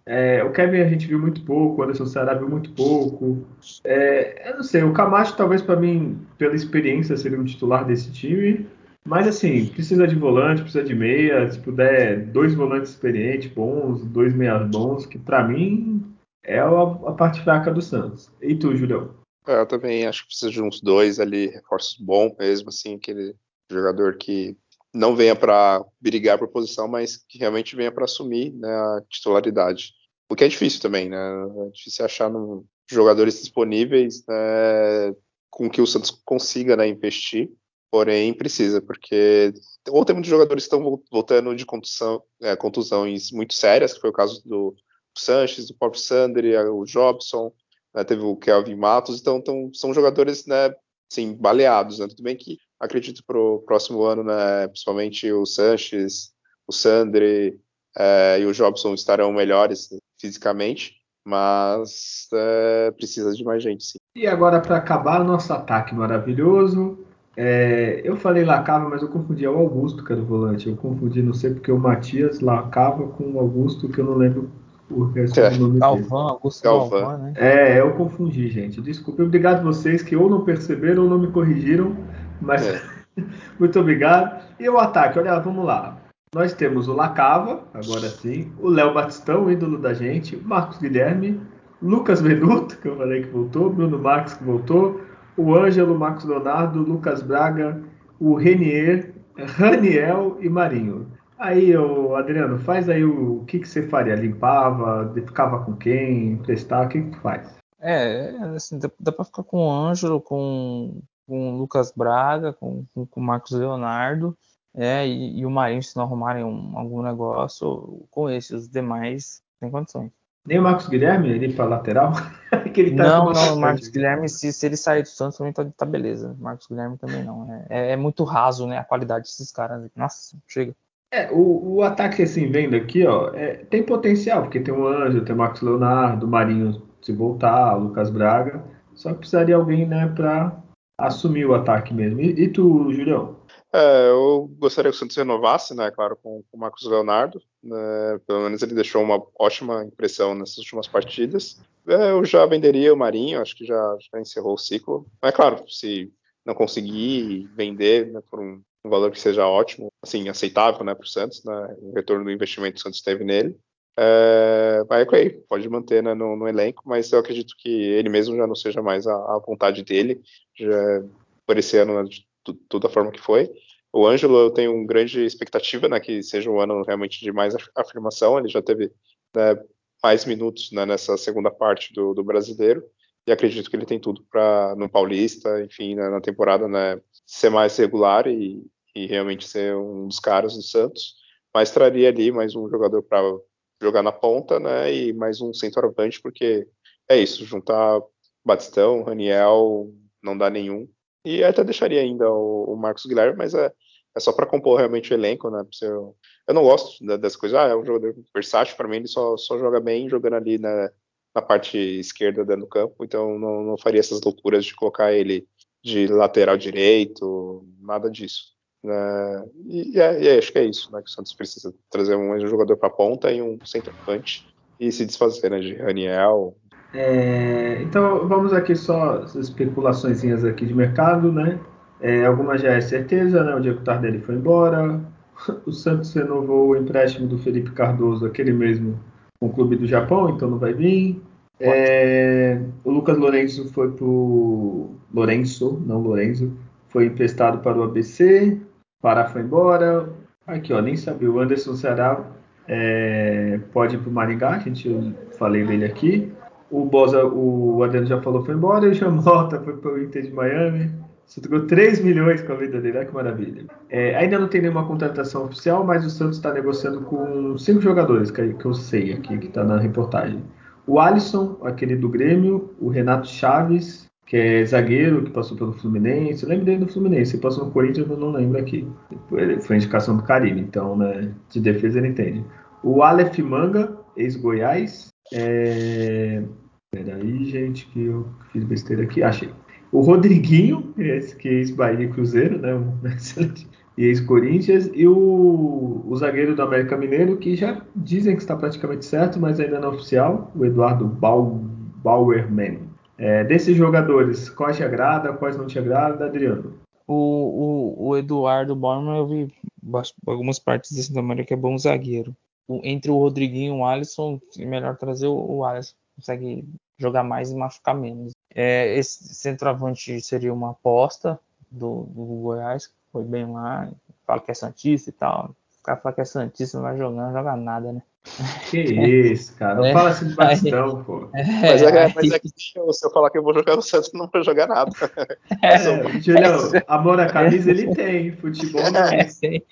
É, o Kevin a gente viu muito pouco, o Anderson Ceará viu muito pouco. É, eu não sei, o Camacho talvez para mim, pela experiência, seria um titular desse time. Mas assim, precisa de volante, precisa de meia. Se puder, dois volantes experientes, bons, dois meias bons, que para mim é a, parte fraca do Santos. E tu, Julião? É, eu também acho que precisa de uns dois ali, reforços bons mesmo, assim, aquele jogador que não venha para brigar por posição, mas que realmente venha para assumir né, a titularidade. O que é difícil também, né? É difícil achar no, jogadores disponíveis né, com que o Santos consiga né, investir, porém precisa, porque ou tem muitos jogadores que estão voltando de contusão, é, contusões muito sérias, que foi o caso do Sanches, do próprio Sandri, o Jobson, né, teve o Kelvin Matos, então, então são jogadores né, assim, baleados. Né? Tudo bem que acredito para o próximo ano, né, principalmente o Sanches, o Sandri é, e o Jobson estarão melhores fisicamente, mas é, precisa de mais gente, sim. E agora, para acabar, nosso ataque maravilhoso. É, eu falei Lacava, mas eu confundi é o Augusto, que era o volante. Eu confundi, não sei porque o Matias Lacava com o Augusto, que eu não lembro o resto é. do nome Galvão, Augusto Galvão, Galvão, né? É, eu confundi, gente. Desculpe, obrigado vocês que ou não perceberam ou não me corrigiram, mas é. muito obrigado. E o ataque, olha, vamos lá. Nós temos o Lacava, agora sim, o Léo Batistão, ídolo da gente, Marcos Guilherme, Lucas Venuto, que eu falei que voltou, Bruno Marques que voltou, o Ângelo, Marcos Leonardo, Lucas Braga, o Renier, Raniel e Marinho. Aí, ô, Adriano, faz aí o, o que, que você faria? Limpava? Ficava com quem? Emprestar? O que, que tu faz? É, assim, dá, dá pra ficar com o Ângelo, com, com o Lucas Braga, com, com, com o Marcos Leonardo. É, e, e, o Marinho, se não arrumarem um, algum negócio com esses, os demais tem condições. Nem o Marcos Guilherme, ele para lateral? que ele tá não, não, o Marcos Guilherme, se, se ele sair do Santos, também tá, tá beleza. Marcos Guilherme também não. É, é, é, muito raso, né, a qualidade desses caras. Nossa, chega. É, o, o ataque assim, vendo aqui, ó, é, tem potencial, porque tem o Anjo, tem o Marcos Leonardo, o Marinho se voltar, o Lucas Braga. Só que precisaria alguém, né, para assumir o ataque mesmo. E, e tu, Julião? É, eu gostaria que o Santos renovasse, né, claro, com, com o Marcos Leonardo. Né, pelo menos ele deixou uma ótima impressão nessas últimas partidas. É, eu já venderia o Marinho, acho que já, já encerrou o ciclo. Mas, claro, se não conseguir vender né, por um, um, valor que seja ótimo, assim, aceitável né, para o Santos, né, o retorno do investimento que o Santos teve nele, é, vai ok, pode manter né, no, no, elenco, mas eu acredito que ele mesmo já não seja mais a, a vontade dele, já por esse ano, né, tudo da forma que foi. O Ângelo, eu tenho uma grande expectativa, né, que seja um ano realmente de mais afirmação. Ele já teve né, mais minutos né, nessa segunda parte do, do brasileiro. e acredito que ele tem tudo para no Paulista, enfim, na, na, temporada, né, ser mais regular e, e realmente ser um dos caras do Santos, mas traria ali mais um jogador para jogar na ponta, né, e mais um centroavante, porque é isso, juntar Batistão, Raniel, não dá nenhum, e até deixaria ainda o, o Marcos Guilherme, mas é, é só para compor realmente o elenco, né, eu, eu não gosto dessa coisa, ah, é um jogador versátil, para mim ele só, só joga bem jogando ali na, na parte esquerda do campo, então não, não faria essas loucuras de colocar ele de lateral direito, nada disso. Né? E, e, é, e, acho que é isso, né? Que o Santos precisa trazer um, um jogador para ponta e um centroavante e se desfazer né, de Raniel. É, então vamos aqui só especulações aqui de mercado, né? É, algumas já é certeza, né? O Diego Tardelli foi embora. O Santos renovou o empréstimo do Felipe Cardoso, aquele mesmo, com o clube do Japão, então não vai vir. É, o Lucas Lourenço foi pro Lourenço, não Lorenzo, foi emprestado para o ABC. Pará foi embora. Aqui, ó, nem sabia. O Anderson Ceará é, pode ir para o Maringá, a gente falei dele aqui. O Bosa, o Adriano já falou, foi embora. E o Jamota foi para o Inter de Miami. Trocou 3 milhões com a vida dele, olha que maravilha. É, ainda não tem nenhuma contratação oficial, mas o Santos está negociando com cinco jogadores, que, que eu sei aqui, que está na reportagem. O Alisson, aquele do Grêmio, o Renato Chaves, que é zagueiro, que passou pelo Fluminense. Eu lembro dele do Fluminense, ele passou no Corinthians, eu não lembro aqui. Foi indicação do Carille, então, né, de defesa ele entende. O Aleph Manga, ex-Goiás. É... Peraí, gente, que eu fiz besteira aqui. Achei. O Rodriguinho, esse que é ex-Bahia Cruzeiro, né? Um excelente. E ex-Corinthians. E o, o zagueiro do América Mineiro, que já dizem que está praticamente certo, mas ainda não é oficial. O Eduardo Bauerman. É, desses jogadores, quais te agrada, quais não te agrada, Adriano? O, o, o Eduardo Borman, eu vi algumas partes desse tamanho que é bom zagueiro. O, entre o Rodriguinho e o Alisson, é melhor trazer o, o Alisson. Consegue jogar mais e machucar menos. É, esse centroavante seria uma aposta do, do Goiás, foi bem lá, fala que é Santista e tal. O cara fala que é Santista, não vai jogar, não joga nada, né? Que isso, cara. Não é, fala assim de bastão, pô. É, mas, é, mas é que se eu falar que eu vou jogar no Santos, não vou jogar nada. É, Julião, amor à camisa ele tem, futebol não. É, tem,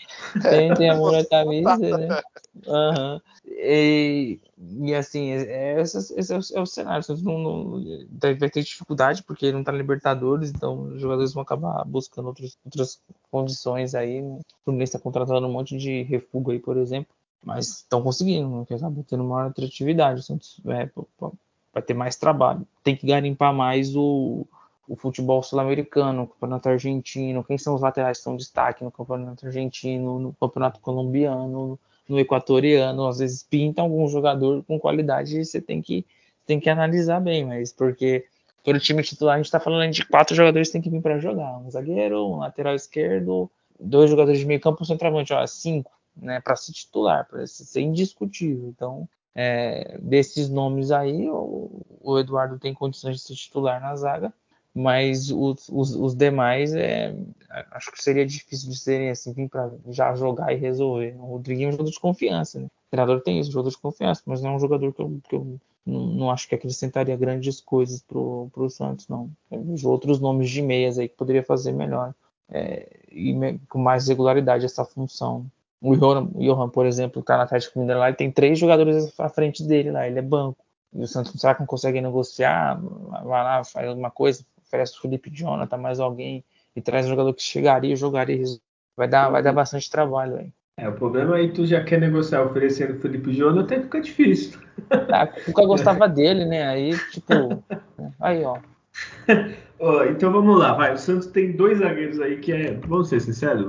tem, tem amor à camisa, né? Uhum. E, e assim, é, esse, esse é, o, é o cenário. O não, não, vai ter dificuldade porque ele não tá na Libertadores, então os jogadores vão acabar buscando outros, outras condições aí. O Fluminense está contratando um monte de refúgio aí, por exemplo. Mas estão conseguindo, né? acabam tendo maior atratividade. O Santos é, vai ter mais trabalho. Tem que garimpar mais o, o futebol sul-americano, o campeonato argentino, quem são os laterais que são destaque no campeonato argentino, no campeonato colombiano, no equatoriano. Às vezes pinta algum jogador com qualidade e você tem que, tem que analisar bem, mas porque todo time titular a gente está falando de quatro jogadores que tem que vir para jogar: um zagueiro, um lateral esquerdo, dois jogadores de meio campo, um centroavante, ó, cinco né, para ser titular, para ser indiscutível. Então, é, desses nomes aí, o, o, Eduardo tem condições de ser titular na zaga, mas os, os, os demais, é, acho que seria difícil de serem assim, vir para já jogar e resolver. O Rodriguinho é um jogador de confiança, né? O treinador tem isso, jogador de confiança, mas não é um jogador que eu, que eu não, não, acho que acrescentaria grandes coisas pro, pro Santos, não. Eu vejo outros nomes de meias aí que poderia fazer melhor. É, e com mais regularidade essa função. O Johan, o Johan por exemplo, está na Atlético Mineiro lá, ele tem três jogadores à frente dele lá, ele é banco. E o Santos será que não consegue negociar? Vai lá, faz alguma coisa, oferece o Felipe Jonathan, mais alguém, e traz um jogador que chegaria, jogaria. Vai dar, vai dar bastante trabalho aí. É, o problema aí, tu já quer negociar oferecendo o Felipe Jonathan, fica difícil. Ah, Cuca gostava dele, né? Aí, tipo, aí, ó. oh, então vamos lá, vai. O Santos tem dois zagueiros aí que é, vamos ser sinceros,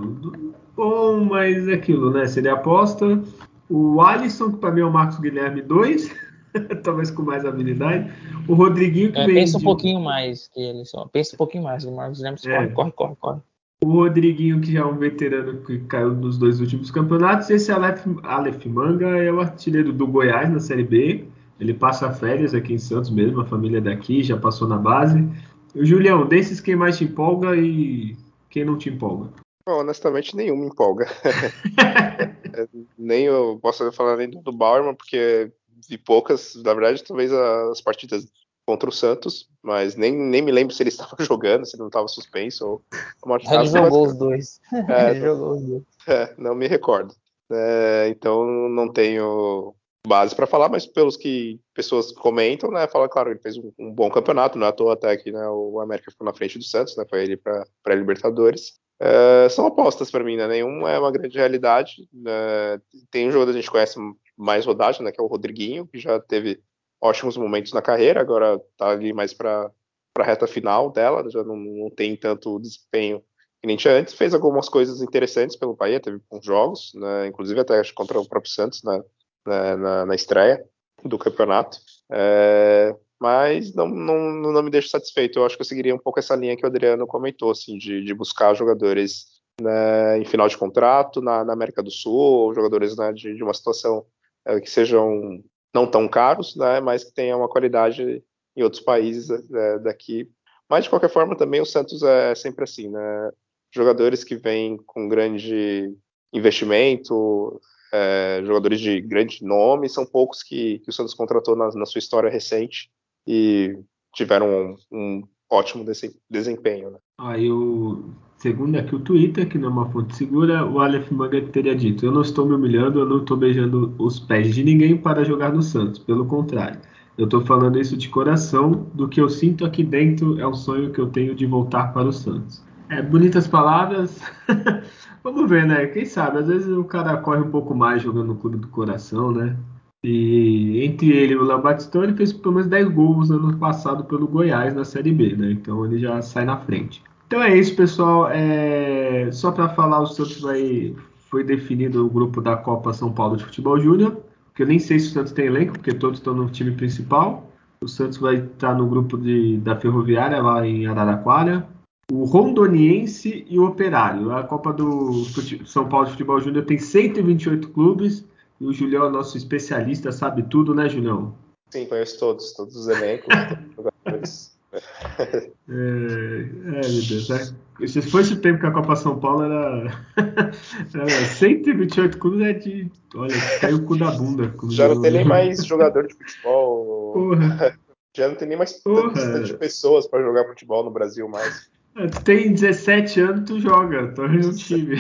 bom, mas é aquilo, né? Seria aposta. O Alisson, que para mim é o Marcos Guilherme 2, talvez com mais habilidade. O Rodriguinho que é, Pensa um de... pouquinho mais que ele só. Pensa um pouquinho mais. O Marcos Guilherme é. corre, corre, corre, corre. O Rodriguinho, que já é um veterano que caiu nos dois últimos campeonatos. Esse Aleph, Aleph Manga é o artilheiro do Goiás na Série B. Ele passa férias aqui em Santos mesmo, a família é daqui, já passou na base. O Julião, desses quem mais te empolga e quem não te empolga? Honestamente, nenhum me empolga. nem eu posso falar nem do Bauerman, porque vi poucas, na verdade, talvez as partidas contra o Santos, mas nem, nem me lembro se ele estava jogando, se ele não estava suspenso ou machucado. Ele jogou os dois. É, ele jogou os dois. É, não me recordo. É, então não tenho base para falar, mas pelos que pessoas comentam, né, fala claro, ele fez um, um, bom campeonato, não é à toa até que né, o América ficou na frente do Santos, né, foi ele para a Libertadores. É, são apostas para mim, né, nenhum é uma grande realidade. Né, tem um jogador que a gente conhece mais rodagem, né, que é o Rodriguinho, que já teve ótimos momentos na carreira, agora está ali mais para a reta final dela, já não, não tem tanto desempenho que nem tinha antes, fez algumas coisas interessantes pelo Bahia, teve bons jogos, né, inclusive até contra o próprio Santos né, na, na, na estreia do campeonato, é, mas não, não, não me deixa satisfeito. Eu acho que eu seguiria um pouco essa linha que o Adriano comentou, assim, de, de buscar jogadores né, em final de contrato na, na, América do Sul, ou jogadores né, de, de, uma situação é, que sejam não tão caros, né, mas que tenham uma qualidade em outros países é, daqui. Mas de qualquer forma, também o Santos é sempre assim, né? Jogadores que vêm com grande investimento, é, jogadores de grande nome, são poucos que, que o Santos contratou na, na, sua história recente e tiveram um, um ótimo desempenho. Né? Aí o segundo aqui o Twitter, que não é uma fonte segura, o Aleph Manga teria dito: Eu não estou me humilhando, eu não estou beijando os pés de ninguém para jogar no Santos, pelo contrário. Eu estou falando isso de coração, do que eu sinto aqui dentro é um sonho que eu tenho de voltar para o Santos. É, bonitas palavras. Vamos ver, né? Quem sabe? Às vezes o cara corre um pouco mais jogando no clube do coração, né? E entre ele e o Léo ele fez pelo menos 10 gols ano passado pelo Goiás na Série B, né? Então ele já sai na frente. Então é isso, pessoal. É... Só para falar, o Santos vai... foi definido o grupo da Copa São Paulo de Futebol Júnior. Que eu nem sei se o Santos tem elenco, porque todos estão no time principal. O Santos vai estar no grupo de... da Ferroviária lá em Araraquara o Rondoniense e o Operário. A Copa do São Paulo de Futebol Júnior tem 128 clubes e o Julião é nosso especialista, sabe tudo, né, Julião? Sim, conheço todos, todos os elencos, todos é, é, meu Deus. É. Se fosse o tempo que a Copa São Paulo era, era 128 clubes, é de. Olha, caiu o cu da bunda. Já não tem nem mais jogador de futebol. Porra. Já não tem nem mais Porra. de pessoas para jogar futebol no Brasil mais. É, tu tem 17 anos, tu joga, tu é um time.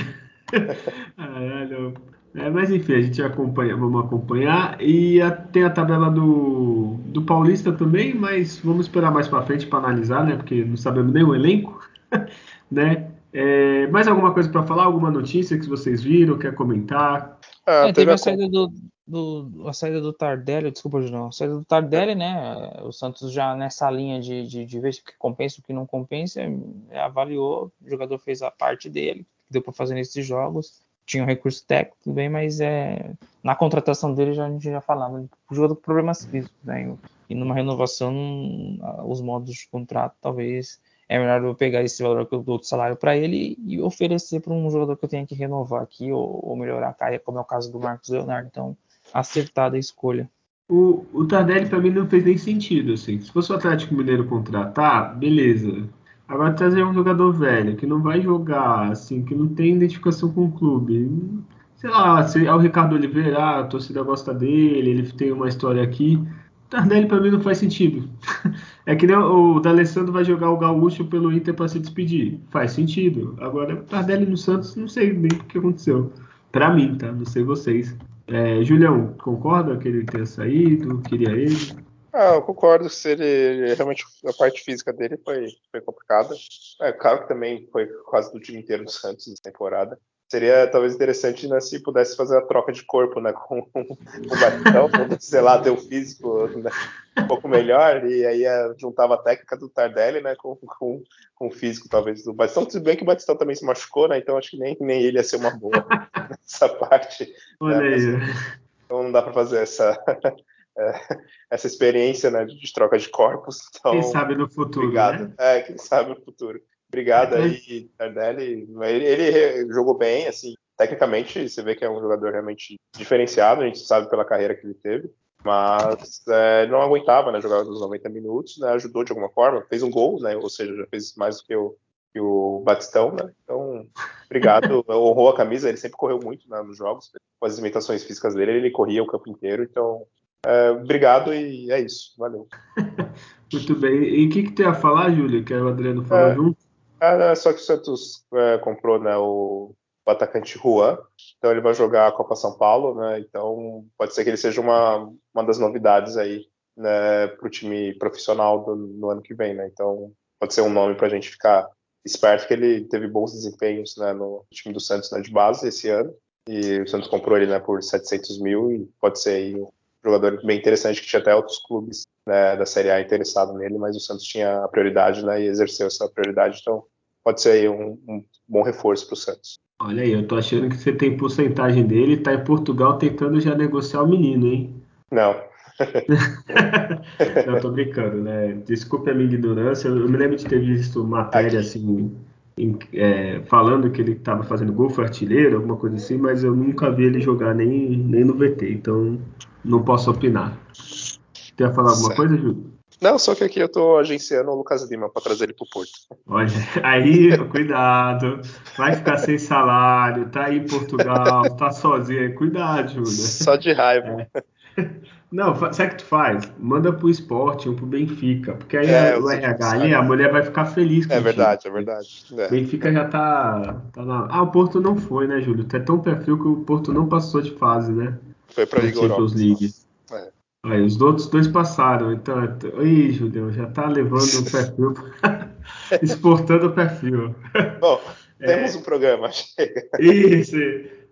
Caralho. É, mas enfim, a gente acompanha, vamos acompanhar. E a, tem a tabela do, do Paulista também, mas vamos esperar mais para frente para analisar, né? Porque não sabemos nem o elenco, né? É, mais alguma coisa para falar? Alguma notícia que vocês viram? Quer comentar? Ah, é, teve a saída do, do, a saída do Tardelli, desculpa, Julião, a saída do Tardelli, né? O Santos já nessa linha de, de, de ver o que compensa o que não compensa, avaliou, o jogador fez a parte dele, deu para fazer nesses jogos, tinha um recurso técnico, bem, mas é, na contratação dele já, a gente já falava, o jogador com problemas físicos, né? E numa renovação, os modos de contrato, talvez é melhor eu pegar esse valor que eu dou de salário para ele e oferecer para um jogador que eu tenha que renovar aqui ou, ou melhorar a carreira, como é o caso do Marcos Leonardo. Então, acertada a escolha. O, o Tardelli para mim não fez nem sentido, assim. Se fosse o Atlético Mineiro contratar, beleza. Agora trazer um jogador velho que não vai jogar, assim, que não tem identificação com o clube. Sei lá, se é o Ricardo Oliveira, a torcida gosta dele, ele tem uma história aqui. Tardelli para mim não faz sentido. é que nem o D'Alessandro vai jogar o Gaúcho pelo Inter para se despedir. Faz sentido. Agora, Tardelli no Santos, não sei nem o que aconteceu. Para mim, tá? Não sei vocês. É, Julião, concorda que ele tenha saído? Queria ele? Ah, eu concordo. Se ele realmente a parte física dele foi, foi complicada. É claro que também foi quase do time inteiro do Santos na temporada. Seria talvez interessante né, se pudesse fazer a troca de corpo né, com, com o Batistão, sei lá, ter o físico né, um pouco melhor, e aí é, juntava a técnica do Tardelli né, com, com, com o físico, talvez, do Batistão. Se bem que o Batistão também se machucou, né, então acho que nem, nem ele ia ser uma boa nessa parte. Né, Olha né, aí. então não dá para fazer essa, essa experiência né, de troca de corpos. Então, quem sabe no futuro. Obrigado. Né? É, quem sabe no futuro. Obrigado é, aí, Tardelli. Ele, ele, jogou bem, assim, tecnicamente você vê que é um jogador realmente diferenciado, a gente sabe pela carreira que ele teve, mas é, não aguentava, né, jogar nos 90 minutos, né, ajudou de alguma forma, fez um gol, né, ou seja, já fez mais do que o, que o Batistão, né, então, obrigado, honrou a camisa, ele sempre correu muito né, nos jogos, com as limitações físicas dele, ele corria o campo inteiro, então, É, obrigado e é isso. Valeu. Muito bem. E o que, que tu ia falar, Júlio? Que o Adriano falou é, junto? É, só que o Santos é, comprou né, o, o, atacante Juan, então ele vai jogar a Copa São Paulo, né? Então pode ser que ele seja uma, uma das novidades aí né, para o time profissional do, no ano que vem, né? Então pode ser um nome para a gente ficar esperto que ele teve bons desempenhos né, no time do Santos né, de base esse ano e o Santos comprou ele né, por 700 mil e pode ser aí um jogador bem interessante que tinha até outros clubes né, da Série A interessado nele, mas o Santos tinha a prioridade né, e exerceu essa prioridade, então pode ser aí um, um bom reforço para o Santos. Olha aí, eu tô achando que você tem porcentagem dele e tá em Portugal tentando já negociar o menino, hein? Não, Não, tô brincando, né? Desculpe a minha ignorância. Eu me lembro de ter visto matéria assim, em, é, falando que ele estava fazendo gol, foi artilheiro, alguma coisa assim, mas eu nunca vi ele jogar nem, nem no VT, então não posso opinar. Quer falar alguma certo. coisa, Júlio? Não, só que aqui eu tô agenciando o Lucas Lima para trazer ele pro Porto. Olha, aí, cuidado. Vai ficar sem salário, tá aí em Portugal, tá sozinho. Cuidado, Júlio. Só de raiva. É. Não, sabe o que tu faz? Manda pro esporte, um pro Benfica. Porque aí é, o RH ali, a mulher vai ficar feliz com É verdade, é verdade. É. Benfica já tá, tá na... Ah, o Porto não foi, né, Júlio? Tu é tão perfil que o Porto não passou de fase, né? Foi pra Liga Europa. League. É. Aí, os outros dois passaram. Então, aí, Júlio, já tá levando o perfil, exportando o perfil. Bom, temos é. um programa, chega. Isso.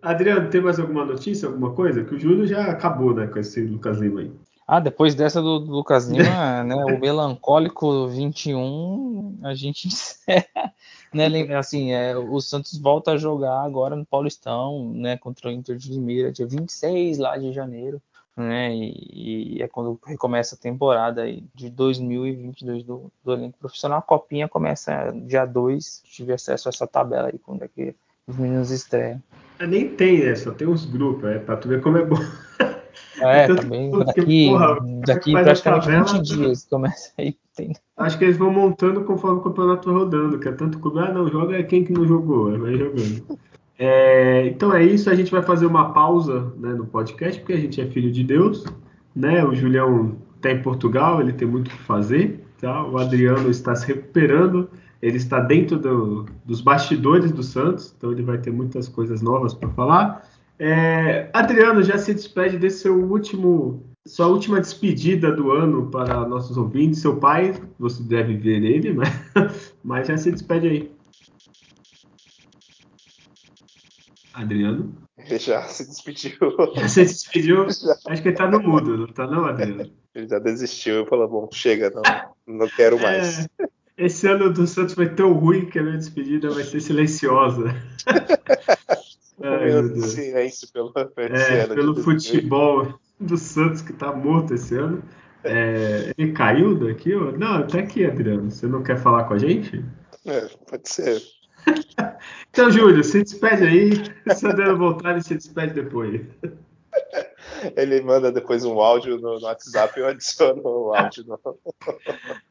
Adriano, tem mais alguma notícia, alguma coisa? Que o Júlio já acabou, né, com esse Lucas Lima aí. Ah, depois dessa do, do Lucas Lima, né, o melancólico 21, a gente encerra, né, assim, é, o Santos volta a jogar agora no Paulistão, né, contra o Inter de Limeira, dia 26 lá de janeiro, né, e, e é quando recomeça a temporada de 2022 do, do elenco profissional, a copinha começa dia 2, tive acesso a essa tabela aí, quando é que os meninos estreiam. É, nem tem, né? Só tem uns grupos, é, pra tu ver como é bom. É, também daqui, porra, daqui praticamente tabela, 20 dias começa aí. Tem... Acho que eles vão montando conforme o campeonato rodando, que é tanto clube, ah, não, joga é quem que não jogou, vai jogando. É, então é isso, a gente vai fazer uma pausa né, no podcast, porque a gente é filho de Deus, né? O Julião está em Portugal, ele tem muito o que fazer, tá? O Adriano está se recuperando ele está dentro do, dos bastidores do Santos, então ele vai ter muitas coisas novas para falar. É, Adriano, já se despede desse seu último, sua última despedida do ano para nossos ouvintes. Seu pai, você deve ver ele, né? mas já se despede aí. Adriano? Já se despediu. Já se despediu? Já. Acho que ele está no mudo, não está não, Adriano? Ele já desistiu e falou, bom, chega, não, não quero mais. É, esse ano do Santos vai tão ruim que a minha despedida vai ser silenciosa. Ai, meu Deus. silêncio pelo, é, pelo futebol do Santos que tá morto esse ano. É, ele caiu daqui? Não, tá aqui, Adriano. Você não quer falar com a gente? É, pode ser. então, Júlio, se despede aí. Se o Adriano voltar, ele se despede depois. Ele manda depois um áudio no, no WhatsApp e eu adiciono o áudio. No...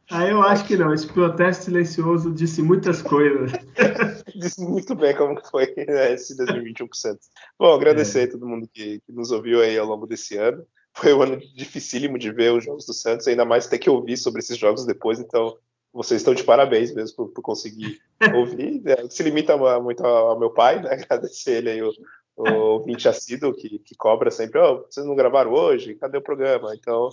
Ah, eu acho que não. Esse protesto silencioso disse muitas coisas. disse muito bem como foi né, esse 2021%. Bom, agradecer é. a todo mundo que, que, nos ouviu aí ao longo desse ano. Foi um ano dificílimo de ver os jogos do Santos, ainda mais ter que ouvir sobre esses jogos depois, então vocês estão de parabéns mesmo por, por conseguir ouvir. Né? Se limita muito ao meu pai, né? Agradecer ele aí o, o ouvinte assíduo que, que cobra sempre, oh, vocês não gravaram hoje? Cadê o programa? Então,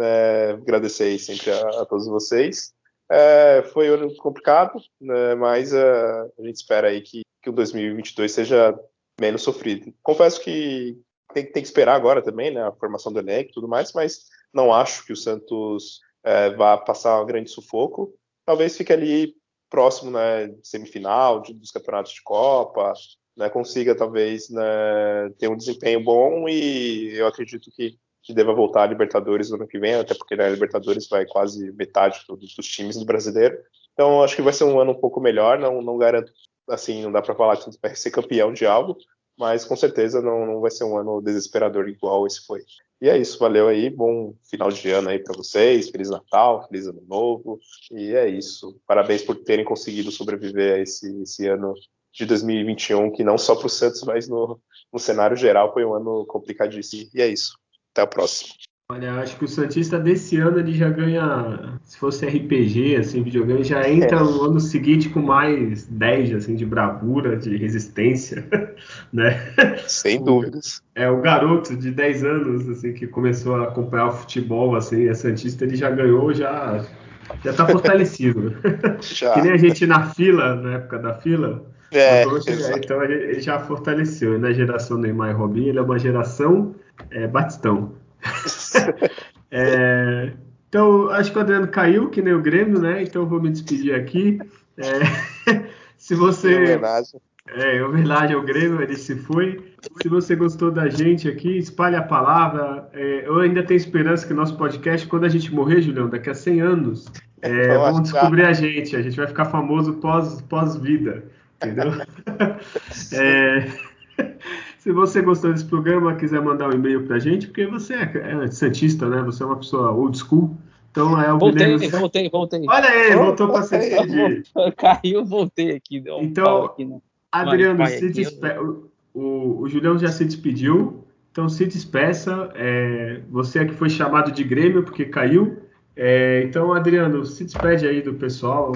é, agradecer sempre a, a todos vocês. É, foi um ano complicado, né, mas uh, a gente espera aí que, que o 2022 seja menos sofrido. Confesso que tem, tem, que esperar agora também, né, a formação do elenco e tudo mais, mas não acho que o Santos é, vá passar um grande sufoco. Talvez fique ali próximo, né, semifinal de, dos campeonatos de Copa, né, consiga talvez né, ter um desempenho bom e eu acredito que, que deva voltar a Libertadores no ano que vem, até porque né, a Libertadores vai quase metade dos, dos times do brasileiro. Então acho que vai ser um ano um pouco melhor, não, não garanto, assim, não dá para falar que vai ser campeão de algo, mas com certeza não, não vai ser um ano desesperador igual esse foi. E é isso, valeu aí, bom final de ano aí para vocês, Feliz Natal, Feliz Ano Novo, e é isso. Parabéns por terem conseguido sobreviver a esse, esse ano de 2021, que não só para o Santos, mas no, no cenário geral foi um ano complicadíssimo. E é isso. Até a próxima. Olha, acho que o Santista desse ano ele já ganha, se fosse RPG, assim, videogame, já entra é. no ano seguinte com mais 10, assim, de bravura, de resistência, né? Sem dúvidas. É, o garoto de 10 anos, assim, que começou a acompanhar o futebol, assim, a Santista, ele já ganhou, já, já tá fortalecido. Já. que nem a gente na fila, na época da fila, é, então ele já fortaleceu. Na geração Neymar e Robinho, ele é uma geração é, Batistão. é, então, acho que o Adriano caiu, que nem o Grêmio, né? Então, vou me despedir aqui. É, se você. Em homenagem. É, em homenagem ao Grêmio, ele se foi. Se você gostou da gente aqui, espalhe a palavra. É, eu ainda tenho esperança que nosso podcast, quando a gente morrer, Julião, daqui a 100 anos, é, vão descobrir a gente. A gente vai ficar famoso pós-vida. Pós entendeu? é, se você gostou desse programa, quiser mandar um e-mail pra gente, porque você é, é santista, né? Você é uma pessoa old school. Então é o voltei, voltei, voltei. Olha aí, oh, voltou para despedir. Caiu, voltei aqui. Um então, aqui, né? Adriano, se despe... o, o, Julião já se despediu. Então se despeça. É, você é que foi chamado de Grêmio porque caiu. É, então, Adriano, se despede aí do pessoal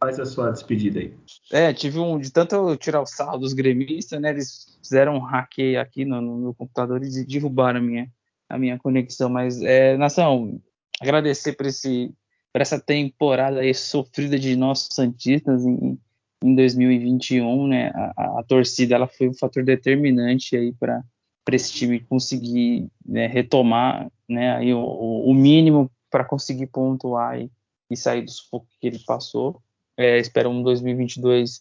faz a sua despedida aí. É, tive um. De tanto tirar o sarro dos gremistas, né? Eles fizeram um hack aqui no, no meu computador e derrubaram a minha, a minha conexão. Mas, é, Nação, agradecer por, esse, por essa temporada aí sofrida de nossos Santistas em, em 2021, né? A, a, torcida ela foi um fator determinante aí para esse time conseguir né, retomar né, aí o, o mínimo para conseguir pontuar e, e sair do sufoco que ele passou. É, espero um 2022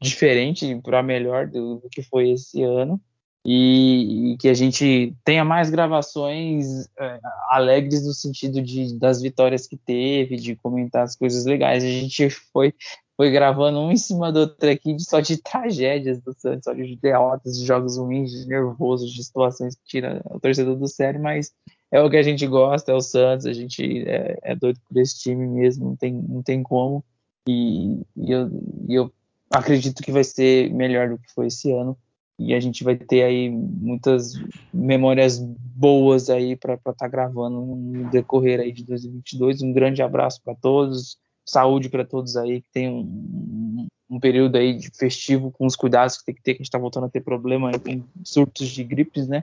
diferente para melhor do, do, que foi esse ano e, e, que a gente tenha mais gravações é, alegres no sentido de das vitórias que teve, de comentar as coisas legais. A gente foi foi gravando um em cima do outro aqui só de tragédias do Santos, só de derrotas, de jogos ruins, de nervoso, de situações que tira o torcedor do sério, mas é o que a gente gosta, é o Santos, a gente é, é doido por esse time mesmo, não tem, não tem como. E, e, eu, eu acredito que vai ser melhor do que foi esse ano. E a gente vai ter aí muitas memórias boas aí para estar tá gravando no decorrer aí de 2022. Um grande abraço para todos, saúde para todos aí, que tem um, um, período aí de festivo com os cuidados que tem que ter, que a gente está voltando a ter problema aí com surtos de gripes, né?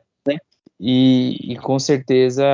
E, e com certeza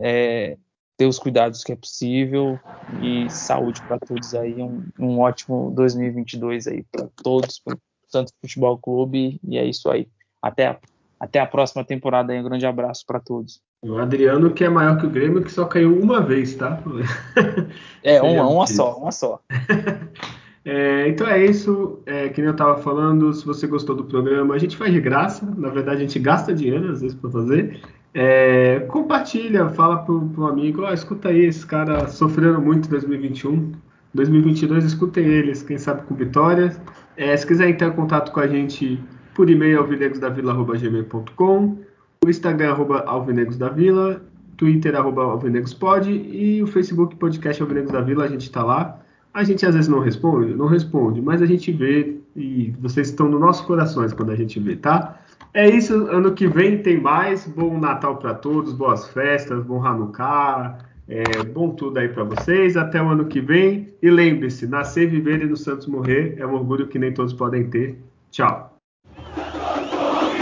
é, ter os cuidados que é possível e saúde para todos aí, um, um ótimo 2022 aí para todos, para o Santos Futebol Clube e é isso aí. Até a, até a próxima temporada aí, um grande abraço para todos. O Adriano que é maior que o Grêmio que só caiu uma vez, tá? É, uma, uma só, uma só. É, então é isso, é, que nem eu estava falando, se você gostou do programa, a gente faz de graça, na verdade a gente gasta dinheiro às vezes para fazer, é, compartilha, fala pro, pro amigo, oh, escuta aí, esse cara sofrendo muito em 2021, 2022, escutem eles, quem sabe com vitórias. É, se quiser entrar em contato com a gente por e-mail, alvinegosdavila.gmail.com, o Instagram, arroba alvinegosdavila, Twitter, arroba alvinegospod e o Facebook Podcast Alvinegos da Vila, a gente está lá. A gente às vezes não responde, não responde, mas a gente vê e vocês estão nos nossos corações quando a gente vê, tá? É isso, ano que vem tem mais. Bom Natal para todos, boas festas, bom Hanukkah, é, bom tudo aí para vocês. Até o ano que vem. E lembre-se: nascer, viver e no Santos morrer é um orgulho que nem todos podem ter. Tchau.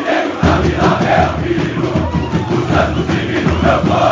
É o antigo de